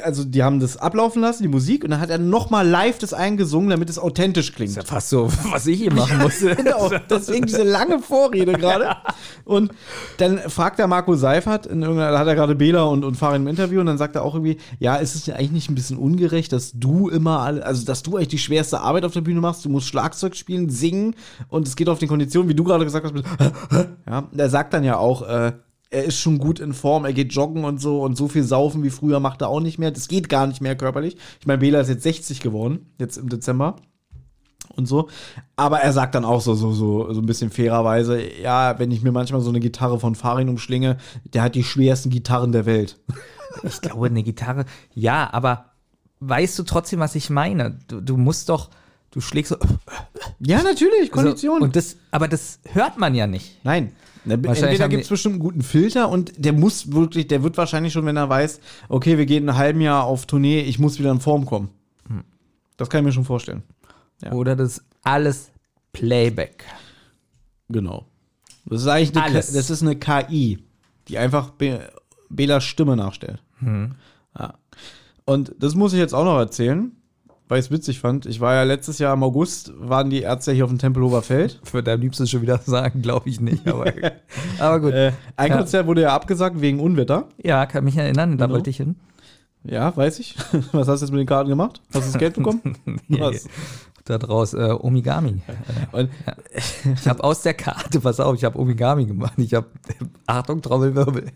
also die haben das ablaufen lassen, die Musik, und dann hat er nochmal live das eingesungen, damit es authentisch klingt. Ist ja fast so, was ich hier machen musste. Genau, deswegen diese lange Vorrede gerade. Und dann fragt er Marco Seifert, in irgendeiner, da hat er gerade Bela und, und Farin im Interview, und dann sagt er auch irgendwie, ja, ist es dir eigentlich nicht ein bisschen ungerecht, dass du immer, alle, also dass du eigentlich die schwerste Arbeit auf der Bühne machst, du musst Schlagzeug spielen, singen, und es geht auf den Konditionen, wie du gerade gesagt hast, mit, ja, er sagt dann ja auch, äh, er ist schon gut in Form, er geht joggen und so und so viel saufen wie früher macht er auch nicht mehr. Das geht gar nicht mehr körperlich. Ich meine, Bela ist jetzt 60 geworden, jetzt im Dezember und so. Aber er sagt dann auch so, so, so, so ein bisschen fairerweise, ja, wenn ich mir manchmal so eine Gitarre von Farin umschlinge, der hat die schwersten Gitarren der Welt. Ich glaube, eine Gitarre, ja, aber weißt du trotzdem, was ich meine? Du, du musst doch, du schlägst so. Ja, natürlich, Kondition. So, und das, aber das hört man ja nicht. Nein. Ne, Wahrscheinlich Entweder gibt es bestimmt einen guten Filter und der muss wirklich, der wird wahrscheinlich schon, wenn er weiß, okay, wir gehen ein halben Jahr auf Tournee, ich muss wieder in Form kommen. Das kann ich mir schon vorstellen. Ja. Oder das ist alles Playback. Genau. Das ist eigentlich eine, Alles. K- das ist eine KI, die einfach Be Belas Stimme nachstellt. Ja. Und das muss ich jetzt auch noch erzählen, weil ich es witzig fand. Ich war ja letztes Jahr im August, waren die Ärzte hier auf dem Tempelhofer Feld. Würde am liebsten schon wieder sagen, glaube ich nicht. Aber, aber gut. Äh, ein Ja. Konzert wurde ja abgesagt wegen Unwetter. ja, kann mich erinnern, da Genau. wollte ich hin. Ja, weiß ich. Was hast du jetzt mit den Karten gemacht? Hast du das Geld bekommen? Was? Da draus, äh, Omigami. Und Ich habe aus der Karte, pass auf, ich habe Omigami gemacht. Ich habe, Achtung, Trommelwirbel.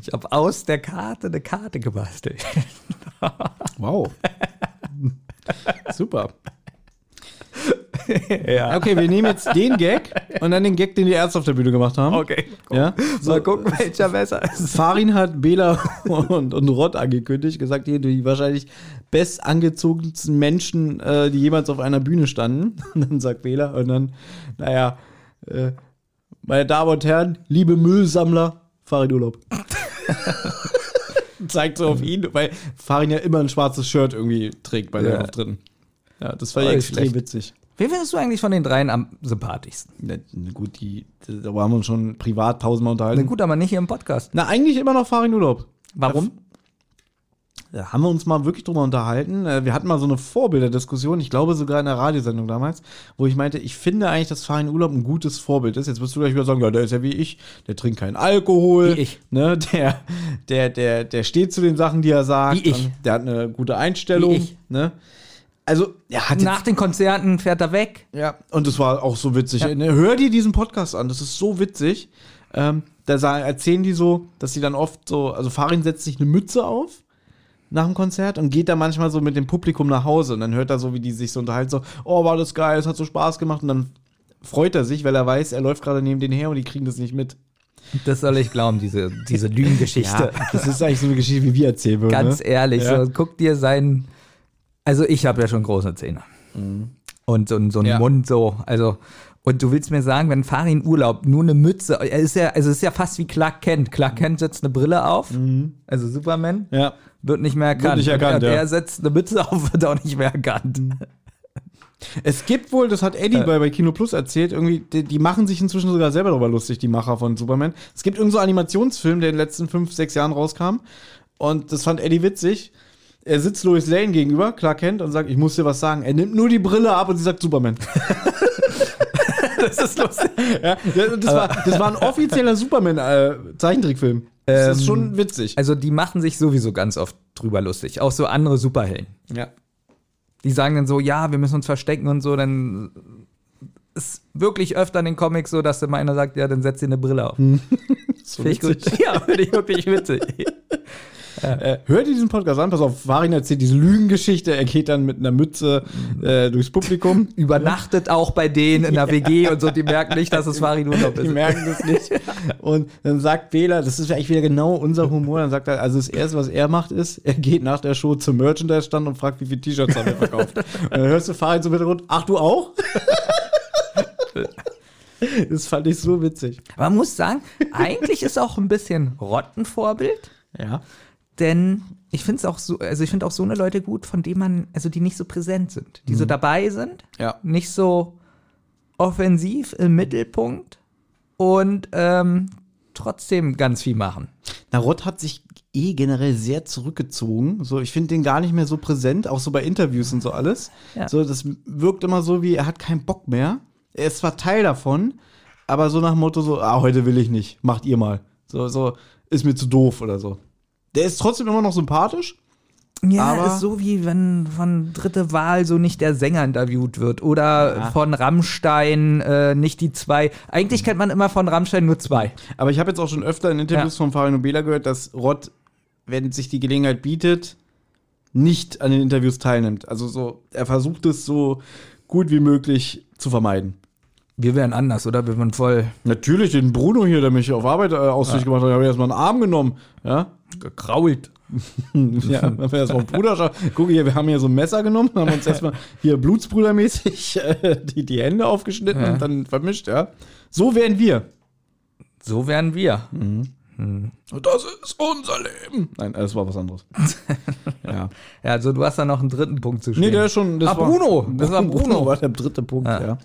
Ich habe aus der Karte eine Karte gebastelt. wow. Super. ja. Okay, wir nehmen jetzt den Gag und dann den Gag, den die Ärzte auf der Bühne gemacht haben. Okay. Ja? Mal gucken, welcher besser ist. Farin hat Bela und, und Rott angekündigt, gesagt, hier die wahrscheinlich best angezogensten Menschen, äh, die jemals auf einer Bühne standen. Und dann sagt Bela und dann, naja, äh, meine Damen und Herren, liebe Müllsammler, Farin Urlaub. Zeigt so auf ihn, weil Farin ja immer ein schwarzes Shirt irgendwie trägt bei seinen Ja. Auftritten. Ja, das war ja Oh, ist extrem witzig. Wen findest du eigentlich von den dreien am sympathischsten? Na, gut, die, da haben wir uns schon privat tausendmal Na unterhalten. gut, aber nicht hier im Podcast. Na, eigentlich immer noch Farin Urlaub. Warum? Da haben wir uns mal wirklich drüber unterhalten. Äh, Wir hatten mal so eine Vorbilderdiskussion, ich glaube sogar in der Radiosendung damals, wo ich meinte, ich finde eigentlich, dass Farin Urlaub ein gutes Vorbild ist. Jetzt wirst du gleich wieder sagen, ja, der ist ja wie ich, der trinkt keinen Alkohol. Wie ich. Ne, der, der, der, der steht zu den Sachen, die er sagt. Wie ich. Der hat eine gute Einstellung. Wie ich. Ne? Also, er hat Nach den Konzerten fährt er weg. ja, und das war auch so witzig. Ja. Ne, Hör dir diesen Podcast an, das ist so witzig. Ähm, da sa- erzählen die so, dass sie dann oft so, also Farin setzt sich eine Mütze auf nach dem Konzert und geht da manchmal so mit dem Publikum nach Hause und dann hört er so, wie die sich so unterhalten, so, oh, war das geil, es hat so Spaß gemacht und dann freut er sich, weil er weiß, er läuft gerade neben denen her und die kriegen das nicht mit. Das soll ich glauben, diese, diese Lügengeschichte. das ist eigentlich so eine Geschichte, wie wir erzählen würden. Ganz ne? ehrlich, Ja. so, guck dir seinen. Also, ich habe ja schon große Zähne. Und so, so einen Mhm. Ja. Mund so. Also, und du willst mir sagen, wenn Farin Urlaub nur eine Mütze, er ist ja, also es ist ja fast wie Clark Kent. Clark Kent setzt eine Brille auf, also Superman, Ja. wird nicht mehr erkannt. nicht erkannt, und ja. er setzt eine Mütze auf, wird auch nicht mehr erkannt. Es gibt wohl, das hat Eddie Äh. bei, bei Kino Plus erzählt, irgendwie, die, die machen sich inzwischen sogar selber darüber lustig, die Macher von Superman. Es gibt irgendeinen so einen Animationsfilm, der in den letzten fünf, sechs Jahren rauskam. Und das fand Eddie witzig. Er sitzt Lois Lane gegenüber, Clark Kent, und sagt, ich muss dir was sagen. Er nimmt nur die Brille ab und sie sagt Superman. Das ist lustig. ja, das, war, das war ein offizieller Superman-Zeichentrickfilm. das ist Ähm, schon witzig. Also, die machen sich sowieso ganz oft drüber lustig. Auch so andere Superhelden. ja. die sagen dann so, ja, wir müssen uns verstecken und so, dann ist wirklich öfter in den Comics so, dass mal einer sagt, ja, dann setz dir eine Brille auf. So Finde ich gut. Ja, finde ich wirklich witzig. Äh, hört ihr diesen Podcast an? Pass auf, Farin erzählt diese Lügengeschichte. Er geht dann mit einer Mütze äh, durchs Publikum. Übernachtet auch bei denen in der WG und so, die merken nicht, dass es Farin Urlaub Die ist. merken das nicht. Und dann sagt Bela, das ist eigentlich wieder genau unser Humor. Dann sagt er, also das Erste, was er macht, ist, er geht nach der Show zum Merchandise-Stand und fragt, wie viele T-Shirts haben wir verkauft. Und dann hörst du Farin so mit Hintergrund, ach, du auch? das fand ich so witzig. Man muss sagen, eigentlich ist auch ein bisschen Rottenvorbild, Ja. Denn ich finde es auch so, also ich finde auch so eine Leute gut, von denen man, also die nicht so präsent sind, die so dabei sind, Ja. nicht so offensiv im Mittelpunkt und ähm, trotzdem ganz viel machen. Na, Rott hat sich eh generell sehr zurückgezogen. So, ich finde den gar nicht mehr so präsent, auch so bei Interviews und so alles. Ja. So, das wirkt immer so wie, er hat keinen Bock mehr. Er ist zwar Teil davon, aber so nach dem Motto so, ah, heute will ich nicht, macht ihr mal. So, so, ist mir zu doof oder so. Der ist trotzdem immer noch sympathisch. Ja, Aber- ist so wie wenn von dritte Wahl so nicht der Sänger interviewt wird oder Ja. von Rammstein äh, nicht die zwei. Eigentlich kennt man immer von Rammstein nur zwei. Aber ich habe jetzt auch schon öfter in Interviews Ja. von Fabian Nobela gehört, dass Rott, wenn sich die Gelegenheit bietet, nicht an den Interviews teilnimmt. Also so, er versucht es so gut wie möglich zu vermeiden. Wir wären anders, oder? Wir wären voll Natürlich, den Bruno hier, der mich auf Arbeit äh, ausfindig gemacht hat, habe ich erstmal einen Arm genommen. Ja, gekrault. ja haben wir erstmal Bruderschaft. Guck hier, wir haben hier so ein Messer genommen, haben uns erstmal hier blutsbrudermäßig äh, die, die Hände aufgeschnitten Ja. und dann vermischt, ja. So wären wir. So wären wir. Und das ist unser Leben. Nein, das war was anderes. ja. Ja, also du hast da noch einen dritten Punkt zu stehen. Nee, der ist schon. Das Ah, Bruno. Das war Bruno. war der dritte Punkt, Ja. ja.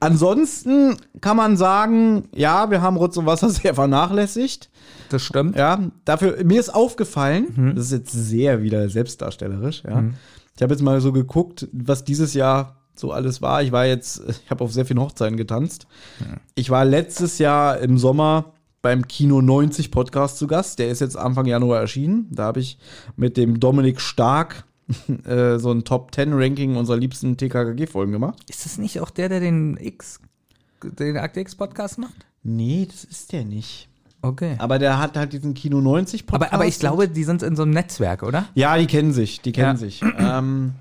Ansonsten kann man sagen, ja, wir haben Rotz und Wasser sehr vernachlässigt. Das stimmt. Ja, dafür, mir ist aufgefallen, Mhm. das ist jetzt sehr wieder selbstdarstellerisch, ja. Ich habe jetzt mal so geguckt, was dieses Jahr so alles war. Ich war jetzt, ich habe auf sehr vielen Hochzeiten getanzt. Ich war letztes Jahr im Sommer beim Kino 90 Podcast zu Gast. Der ist jetzt Anfang Januar erschienen. Da habe ich mit dem Dominik Stark äh, so ein Top 10 Ranking unserer liebsten TKKG-Folgen gemacht. Ist das nicht auch der, der den X, den Akte X Podcast macht? Nee, das ist der nicht. Okay. Aber der hat halt diesen Kino 90 Podcast. Aber, aber ich glaube, die sind in so einem Netzwerk, oder? Ja, die kennen sich, die kennen Ja. sich. Ähm,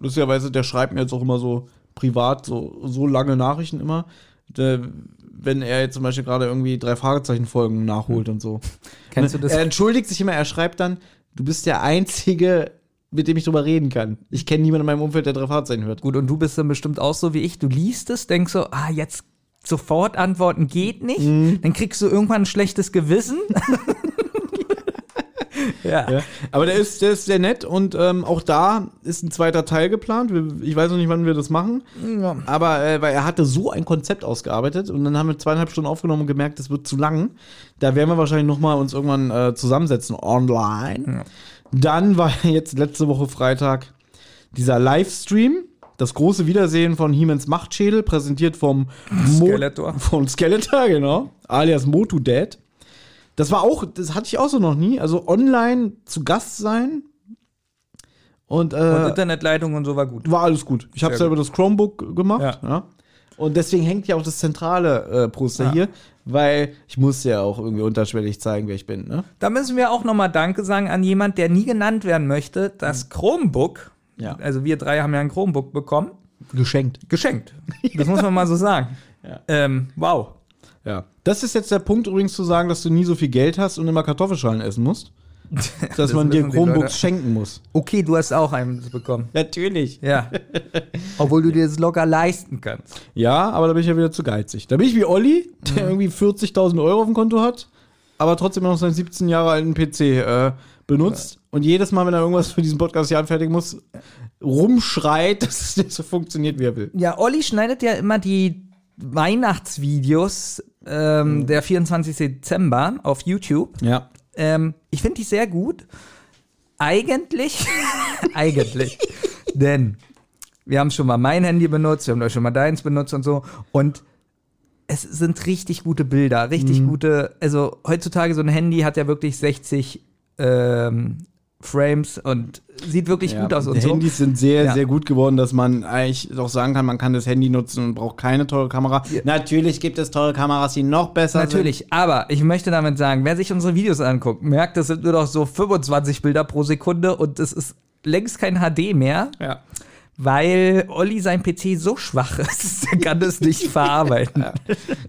lustigerweise, der schreibt mir jetzt auch immer so privat so, so lange Nachrichten immer. Der, wenn er jetzt zum Beispiel gerade irgendwie drei Fragezeichen-Folgen nachholt und so. Kennst du das? Er entschuldigt sich immer, er schreibt dann, du bist der Einzige, mit dem ich drüber reden kann. Ich kenne niemanden in meinem Umfeld, der drei Fragezeichen hört. Gut, und du bist dann bestimmt auch so wie ich. Du liest es, denkst so, ah, jetzt sofort antworten geht nicht. Dann kriegst du irgendwann ein schlechtes Gewissen. ja. Ja. Aber der ist, der ist sehr nett und ähm, auch da ist ein zweiter Teil geplant. Ich weiß noch nicht, wann wir das machen. Ja. Aber äh, weil er hatte so ein Konzept ausgearbeitet und dann haben wir zweieinhalb Stunden aufgenommen und gemerkt, das wird zu lang. Da werden wir wahrscheinlich noch mal uns irgendwann äh, zusammensetzen online. Dann war jetzt letzte Woche Freitag dieser Livestream. Das große Wiedersehen von Hiemens Machtschädel, präsentiert vom Mo- Skeletor. Von Skeletor, genau. Alias Motu Dad. Das war auch, das hatte ich auch so noch nie. Also online zu Gast sein. Und, äh, Und Internetleitung und so war gut. war alles gut. Ich habe selber das Chromebook gemacht. Ja. Ja. Und deswegen hängt ja auch das zentrale äh, Poster Ja. hier, weil ich muss ja auch irgendwie unterschwellig zeigen, wer ich bin. Ne? Da müssen wir auch nochmal Danke sagen an jemand, der nie genannt werden möchte. Das Chromebook, Ja. also wir drei haben ja ein Chromebook bekommen, Geschenkt. geschenkt. Das muss man mal so sagen. Ja. Ähm, wow. Ja. Das ist jetzt der Punkt übrigens zu sagen, dass du nie so viel Geld hast und immer Kartoffelschalen essen musst. Dass man dir Chromebooks Leute. schenken muss. Okay, du hast auch eins bekommen. Natürlich. Ja. Obwohl du dir das locker leisten kannst. Ja, aber da bin ich ja wieder zu geizig. Da bin ich wie Olli, der irgendwie 40.000 Euro auf dem Konto hat, aber trotzdem noch seinen 17 Jahre alten PC äh, benutzt und jedes Mal, wenn er irgendwas für diesen Podcast hier anfertigen muss, rumschreit, dass es nicht so funktioniert, wie er will. Ja, Olli schneidet ja immer die Weihnachtsvideos ähm, der 24. Dezember auf YouTube. Ja. Ähm, ich finde die sehr gut. Eigentlich, eigentlich. Denn wir haben schon mal mein Handy benutzt, wir haben da schon mal deins benutzt und so. Und es sind richtig gute Bilder, richtig Mhm. gute. Also heutzutage so ein Handy hat ja wirklich 60 ähm, Frames und sieht wirklich Ja, gut aus und die so. Handys sind sehr, Ja. sehr gut geworden, dass man eigentlich doch sagen kann, man kann das Handy nutzen und braucht keine teure Kamera. Natürlich gibt es teure Kameras, die noch besser Natürlich, aber ich möchte damit sagen, wer sich unsere Videos anguckt, merkt, das sind nur noch so 25 Bilder pro Sekunde und es ist längst kein HD mehr, sind. Ja. weil Olli sein PC so schwach ist, er kann das nicht verarbeiten.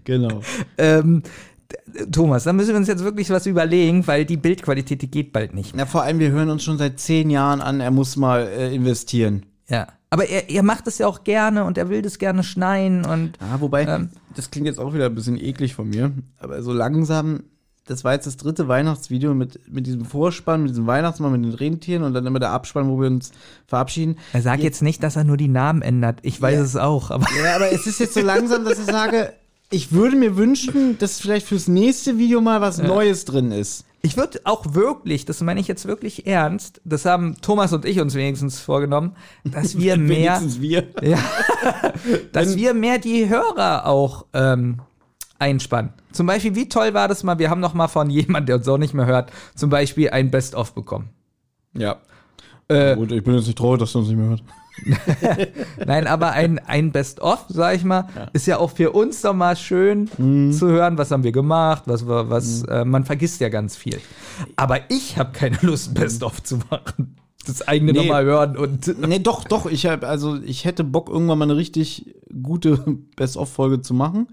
Genau. ähm, Thomas, da müssen wir uns jetzt wirklich was überlegen, weil die Bildqualität, die geht bald nicht. Ja, vor allem, wir hören uns schon seit zehn Jahren an, er muss mal äh, investieren. Ja. Aber er, er macht es ja auch gerne und er will das gerne schneiden und Ja, wobei, Ähm. das klingt jetzt auch wieder ein bisschen eklig von mir, aber so langsam, das war jetzt das dritte Weihnachtsvideo mit, mit diesem Vorspann, mit diesem Weihnachtsmann, mit den Rentieren und dann immer der Abspann, wo wir uns verabschieden. er sagt jetzt nicht, dass er nur die Namen ändert. Ich weiß Ja. es auch, aber Ja, aber es ist jetzt so langsam, dass ich sage, ich würde mir wünschen, dass vielleicht fürs nächste Video mal was Neues drin ist. Ich würde auch wirklich, das meine ich jetzt wirklich ernst, das haben Thomas und ich uns wenigstens vorgenommen, dass wir mehr, wir. ja, dass wir mehr die Hörer auch ähm, einspannen. Zum Beispiel, wie toll war das mal, wir haben noch mal von jemandem, der uns auch nicht mehr hört, zum Beispiel ein Best-of bekommen. Ja. Äh, Gut, ich bin jetzt nicht traurig, dass du uns nicht mehr hört. Nein, aber ein, ein Best-of, sag ich mal, ist ja auch für uns doch mal schön zu hören, was haben wir gemacht, was, was äh, man vergisst ja ganz viel. Aber ich habe keine Lust, Best-of zu machen. Das eigene Nee. nochmal hören und Nee, doch, doch. Ich hab, also ich hätte Bock, irgendwann mal eine richtig gute Best-of-Folge zu machen.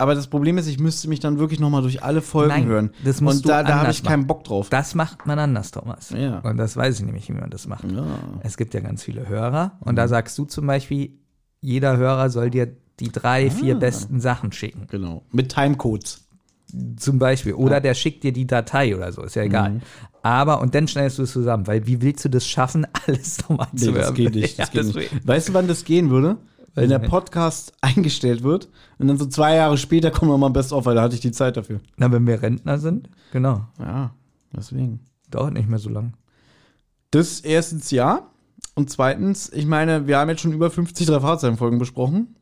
Aber das Problem ist, ich müsste mich dann wirklich noch mal durch alle Folgen Nein, hören. das musst Und du da, da habe ich keinen machen. Bock drauf. das macht man anders, Thomas. Ja. Und das weiß ich nämlich, wie man das macht. Ja. Es gibt ja ganz viele Hörer und da sagst du zum Beispiel, jeder Hörer soll dir die drei, vier besten Sachen schicken. Genau. Mit Timecodes. Zum Beispiel. Oder der schickt dir die Datei oder so, ist ja egal. Mhm. Aber, und dann schneidest du es zusammen, weil wie willst du das schaffen, alles nochmal zu Nee, das hören? geht nicht. Das Ja, geht nicht. Weißt du, wann das gehen würde? Wenn der. Podcast eingestellt wird und dann so zwei Jahre später kommt nochmal Best-of, weil da hatte ich die Zeit dafür. Na, wenn wir Rentner sind, genau. Ja, deswegen. Dauert nicht mehr so lang. Das erstens ja. Und zweitens, ich meine, wir haben jetzt schon über 50 drei Fahrzeugenfolgen besprochen.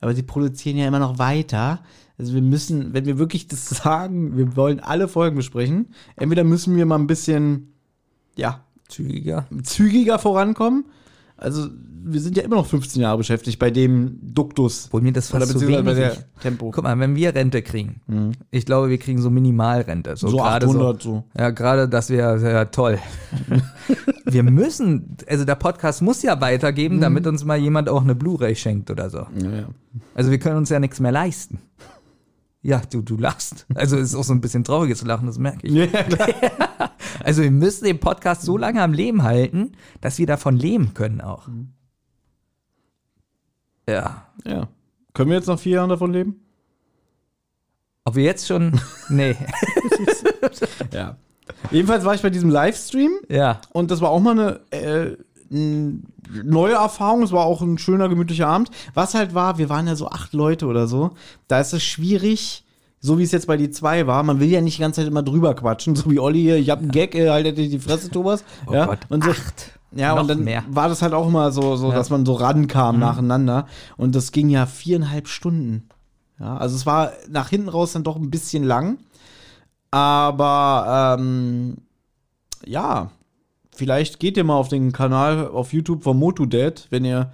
Aber sie produzieren ja immer noch weiter. Also wir müssen, wenn wir wirklich das sagen, wir wollen alle Folgen besprechen, entweder müssen wir mal ein bisschen, ja, Zügiger. zügiger vorankommen. Also wir sind ja immer noch 15 Jahre beschäftigt bei dem Duktus. Obwohl mir das fast zu beziehungsweise bei wenig der. Tempo. Guck mal, wenn wir Rente kriegen, ich glaube, wir kriegen so Minimalrente. So, So gerade 800 so. Ja, gerade das wäre ja toll. wir müssen, also der Podcast muss ja weitergeben, damit uns mal jemand auch eine Blu-ray schenkt oder so. Ja, ja. Also wir können uns ja nichts mehr leisten. Ja, du, du lachst. Also es ist auch so ein bisschen trauriges Lachen, das merke ich. Ja, klar. Also wir müssen den Podcast so lange am Leben halten, dass wir davon leben können auch. Ja. ja. Können wir jetzt noch vier Jahre davon leben? Ob wir jetzt schon. Nee. Ja. Jedenfalls war ich bei diesem Livestream ja. und das war auch mal eine äh, neue Erfahrung. Es war auch ein schöner, gemütlicher Abend. Was halt war, wir waren ja so acht Leute oder so. Da ist es schwierig, so wie es jetzt bei die zwei war. Man will ja nicht die ganze Zeit immer drüber quatschen, so wie Olli hier. Ich hab einen Gag, äh, haltet die Fresse, Thomas. Oh ja, Gott, und so. acht. Ja, Noch und dann mehr. war das halt auch immer so, so Ja. Mhm. dass man so rankam nacheinander. Und das ging ja viereinhalb Stunden. Ja, also es war nach hinten raus dann doch ein bisschen lang. Aber ähm, ja, vielleicht geht ihr mal auf den Kanal auf YouTube von MotoDad, wenn ihr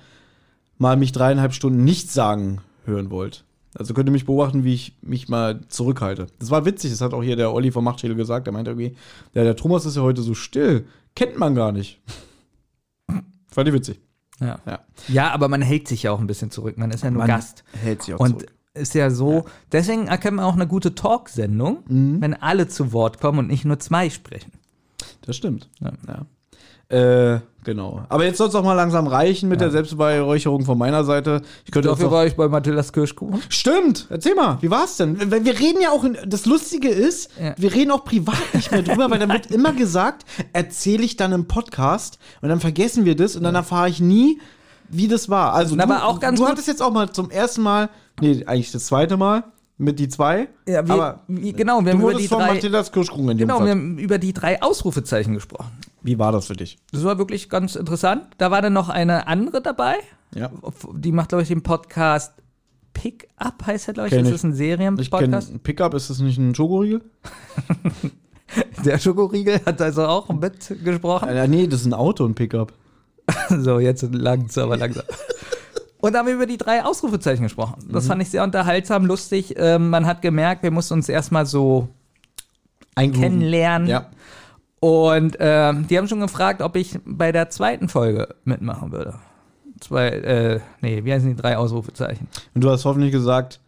mal mich dreieinhalb Stunden nichts sagen hören wollt. Also könnt ihr mich beobachten, wie ich mich mal zurückhalte. Das war witzig, das hat auch hier der Olli vom Machtschädel gesagt. Der meinte irgendwie, ja, der Thomas ist ja heute so still. Kennt man gar nicht. Fand ich witzig. Ja. Ja. ja, aber man hält sich ja auch ein bisschen zurück. Man ist ja nur Man Gast. Hält sich auch Und zurück. ist ja so, deswegen erkennt man auch eine gute Talksendung, Mhm. wenn alle zu Wort kommen und nicht nur zwei sprechen. Das stimmt. Ja. Ja. Äh, genau. Aber jetzt soll es auch mal langsam reichen mit der Selbstbeweihräucherung von meiner Seite. Ich könnte Dafür war ich bei Mathildas Kirschkuchen. Stimmt, erzähl mal, wie war's denn? Weil wir reden ja auch, in, das Lustige ist, Ja. wir reden auch privat nicht mehr drüber, weil dann wird immer gesagt, erzähle ich dann im Podcast und dann vergessen wir das und dann erfahre ich nie, wie das war. Also Na, du, aber auch ganz du hattest jetzt auch mal zum ersten Mal, nee, eigentlich das zweite Mal mit die zwei. Ja, wir, aber wie, genau, wir haben über die von drei, Kirschkuchen in dem genau, wir Fall. haben über die drei Ausrufezeichen gesprochen. Wie war das für dich? Das war wirklich ganz interessant. Da war dann noch eine andere dabei. Ja. Die macht, glaube ich, den Podcast Pick Up, heißt er, glaube ich. Kenn das ich. ist ein Serienpodcast. Pickup, ist das nicht ein Schokoriegel? Der Schokoriegel hat also auch mitgesprochen. Äh, nee, das ist ein Auto, ein Pickup. So, jetzt langsam, aber langsam. Und da haben wir über die drei Ausrufezeichen gesprochen. Das fand ich sehr unterhaltsam, lustig. Ähm, man hat gemerkt, wir mussten uns erstmal so kennenlernen. Ja. Und ähm, die haben schon gefragt, ob ich bei der zweiten Folge mitmachen würde. Zwei, äh, nee, wie heißen die drei Ausrufezeichen? Und du hast hoffentlich gesagt,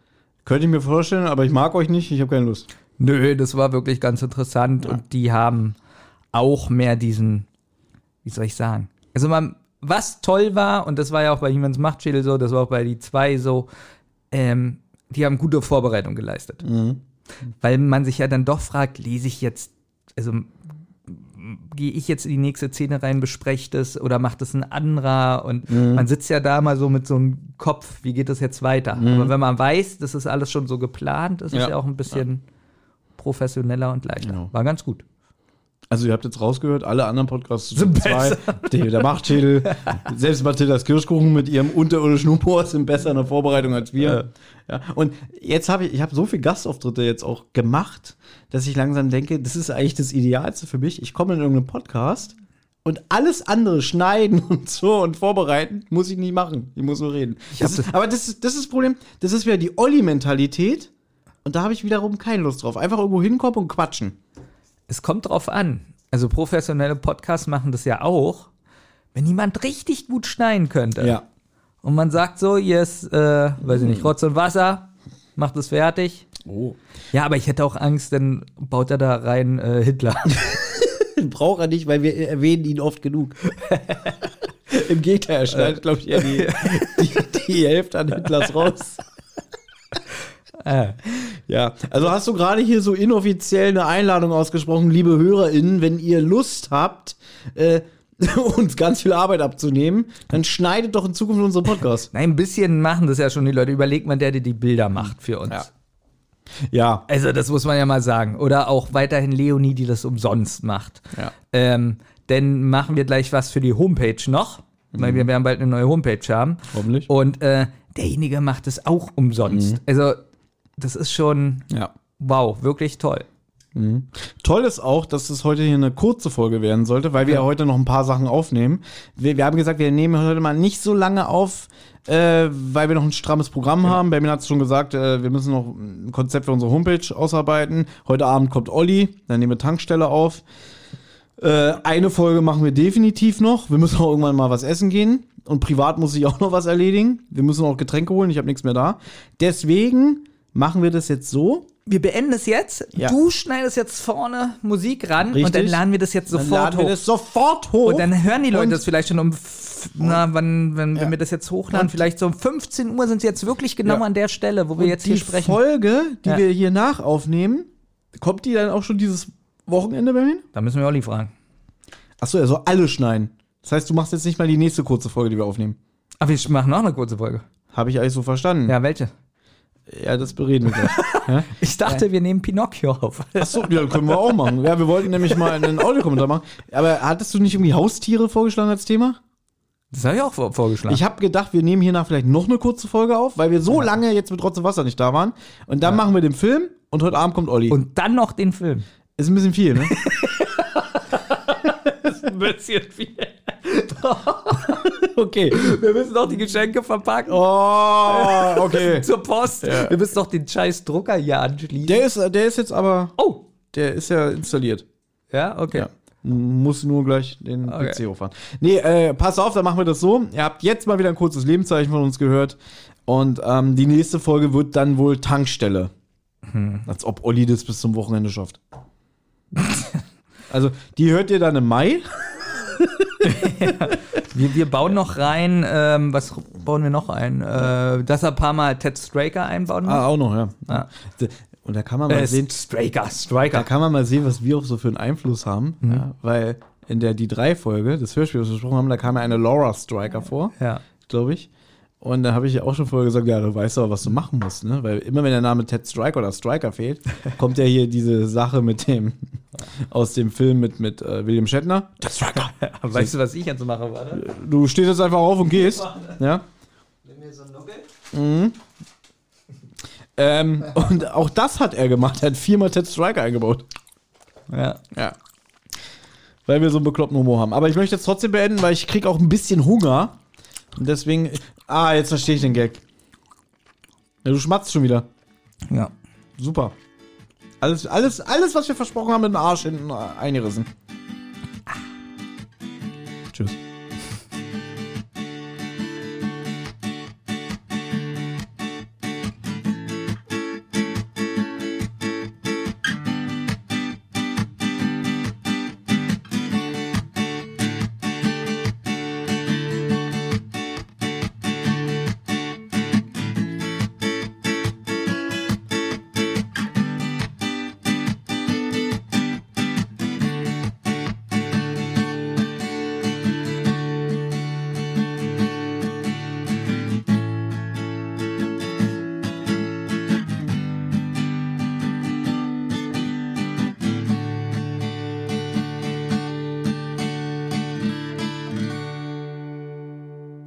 könnte ich mir vorstellen, aber ich mag euch nicht, ich habe keine Lust. Nö, das war wirklich ganz interessant und die haben auch mehr diesen, wie soll ich sagen? Also man, was toll war, und das war ja auch bei Hiemens Machtschädel so, das war auch bei die zwei so, ähm, die haben gute Vorbereitung geleistet. Weil man sich ja dann doch fragt, lese ich jetzt, also gehe ich jetzt in die nächste Szene rein, bespreche das oder macht das ein anderer und man sitzt ja da mal so mit so einem Kopf, wie geht das jetzt weiter? Aber wenn man weiß, das ist alles schon so geplant, ist es Ja. ja auch ein bisschen professioneller und leichter. Genau. War ganz gut. Also ihr habt jetzt rausgehört, alle anderen Podcasts Sind zwei, der, der Machtschädel, selbst Mathildas Kirschkuchen mit ihrem unterirdischen Humor sind besser in der Vorbereitung als wir. Ja. Und jetzt habe ich, ich habe so viel Gastauftritte jetzt auch gemacht, dass ich langsam denke, das ist eigentlich das Idealste für mich. Ich komme in irgendeinen Podcast und alles andere schneiden und so und vorbereiten muss ich nicht machen. Ich muss nur reden. Das ist, aber das ist, das ist das Problem. Das ist wieder die Olli-Mentalität. Und da habe ich wiederum keine Lust drauf. Einfach irgendwo hinkommen und quatschen. Es kommt drauf an. Also professionelle Podcasts machen das ja auch. Wenn jemand richtig gut schneiden könnte Ja. und man sagt so, hier ist, äh, weiß ich nicht, Rotz und Wasser, macht es fertig. Oh. Ja, aber ich hätte auch Angst, dann baut er da rein äh, Hitler. Braucht er nicht, weil wir erwähnen ihn oft genug. Im Gegenteil, er schneidet, glaube ich, eher die, die, die Hälfte an Hitlers raus. Ja, also hast du gerade hier so inoffiziell eine Einladung ausgesprochen, liebe HörerInnen, wenn ihr Lust habt, äh, uns ganz viel Arbeit abzunehmen, dann schneidet doch in Zukunft unsere Podcast. nein, ein bisschen machen das ja schon die Leute. Überlegt mal, der, der die Bilder macht für uns. Ja. Ja, Also das muss man ja mal sagen. Oder auch weiterhin Leonie, die das umsonst macht. Ja. Ähm, denn machen wir gleich was für die Homepage noch, weil wir werden bald eine neue Homepage haben. Hoffentlich. Und äh, derjenige macht es auch umsonst. Also das ist schon, ja. wow, wirklich toll. Toll ist auch, dass es heute hier eine kurze Folge werden sollte, weil wir ja heute noch ein paar Sachen aufnehmen. Wir, wir haben gesagt, wir nehmen heute mal nicht so lange auf, äh, weil wir noch ein strammes Programm haben. Benjamin hat es schon gesagt, äh, wir müssen noch ein Konzept für unsere Homepage ausarbeiten. Heute Abend kommt Olli, dann nehmen wir Tankstelle auf. Äh, eine Folge machen wir definitiv noch. Wir müssen auch irgendwann mal was essen gehen. Und privat muss ich auch noch was erledigen. Wir müssen auch Getränke holen, ich habe nichts mehr da. Deswegen machen wir das jetzt so. Wir beenden es jetzt. Ja. Du schneidest jetzt vorne Musik ran und dann Richtig. laden wir das jetzt Dann sofort laden wir hoch. das sofort hoch. und dann hören die Leute Und- das vielleicht schon um, na, wann, wenn, wenn wir das jetzt hochladen, Und- vielleicht so um 15 Uhr sind sie jetzt wirklich genau Ja. an der Stelle, wo wir Und jetzt die hier sprechen. Folge, die Ja. wir hier nach aufnehmen, kommt die dann auch schon dieses Wochenende, Benjamin? Da müssen wir Olli fragen. Achso, er soll alle schneiden. Das heißt, du machst jetzt nicht mal die nächste kurze Folge, die wir aufnehmen. Aber wir machen noch eine kurze Folge. Habe ich eigentlich so verstanden? Ja, welche? Ja, das bereden wir gleich. Ich dachte, wir nehmen Pinocchio auf. Achso, ja, können wir auch machen. Ja, wir wollten nämlich mal einen Audiokommentar machen. Aber hattest du nicht irgendwie Haustiere vorgeschlagen als Thema? Das habe ich auch vor- vorgeschlagen. Ich habe gedacht, wir nehmen hiernach vielleicht noch eine kurze Folge auf, weil wir so lange jetzt mit Trotz und Wasser nicht da waren. Und dann machen wir den Film und heute Abend kommt Olli. und dann noch den Film. ist ein bisschen viel, ne? Ein bisschen viel. Okay. Wir müssen noch die Geschenke verpacken. Oh, okay. Zur Post. Wir müssen doch den scheiß Drucker hier anschließen. Der ist, der ist jetzt aber, oh. der ist ja installiert. Ja, okay. Ja. Muss nur gleich den Okay. PC hochfahren. Nee, äh, pass auf, dann machen wir das so. Ihr habt jetzt mal wieder ein kurzes Lebenszeichen von uns gehört. Und ähm, die nächste Folge wird dann wohl Tankstelle. Als ob Olli das bis zum Wochenende schafft. also, die hört ihr dann im Mai. Wir, wir bauen noch rein, ähm, was bauen wir noch ein? Äh, dass er ein paar Mal Ted Straker einbauen muss. Ah, auch noch, ja. Ah. Und da kann man mal äh, sehen, Straker, da Striker. kann man mal sehen, was wir auch so für einen Einfluss haben. Ja, weil in der die drei Folge des Hörspiels besprochen haben, da kam ja eine Laura Striker vor. Ja. glaube ich. Und da habe ich ja auch schon vorher gesagt, ja, du weißt aber, was du machen musst, ne? Weil immer wenn der Name Ted Striker oder Striker fehlt, kommt ja hier diese Sache mit dem, aus dem Film mit, mit äh, William Shatner. Ted Striker. Weißt du, was ich jetzt mache, warte? Du stehst jetzt einfach auf und gehst. Ja. Nimm mir so einen Nuggel. Ähm, und auch das hat er gemacht. Er hat viermal Ted Striker eingebaut. Ja. Ja. Weil wir so einen bekloppten Humor haben. Aber ich möchte jetzt trotzdem beenden, weil ich krieg auch ein bisschen Hunger. Und deswegen. Ah, jetzt verstehe ich den Gag. Ja, du schmatzt schon wieder. Ja. Super. Alles, alles, alles, was wir versprochen haben, mit dem Arsch hinten äh, eingerissen.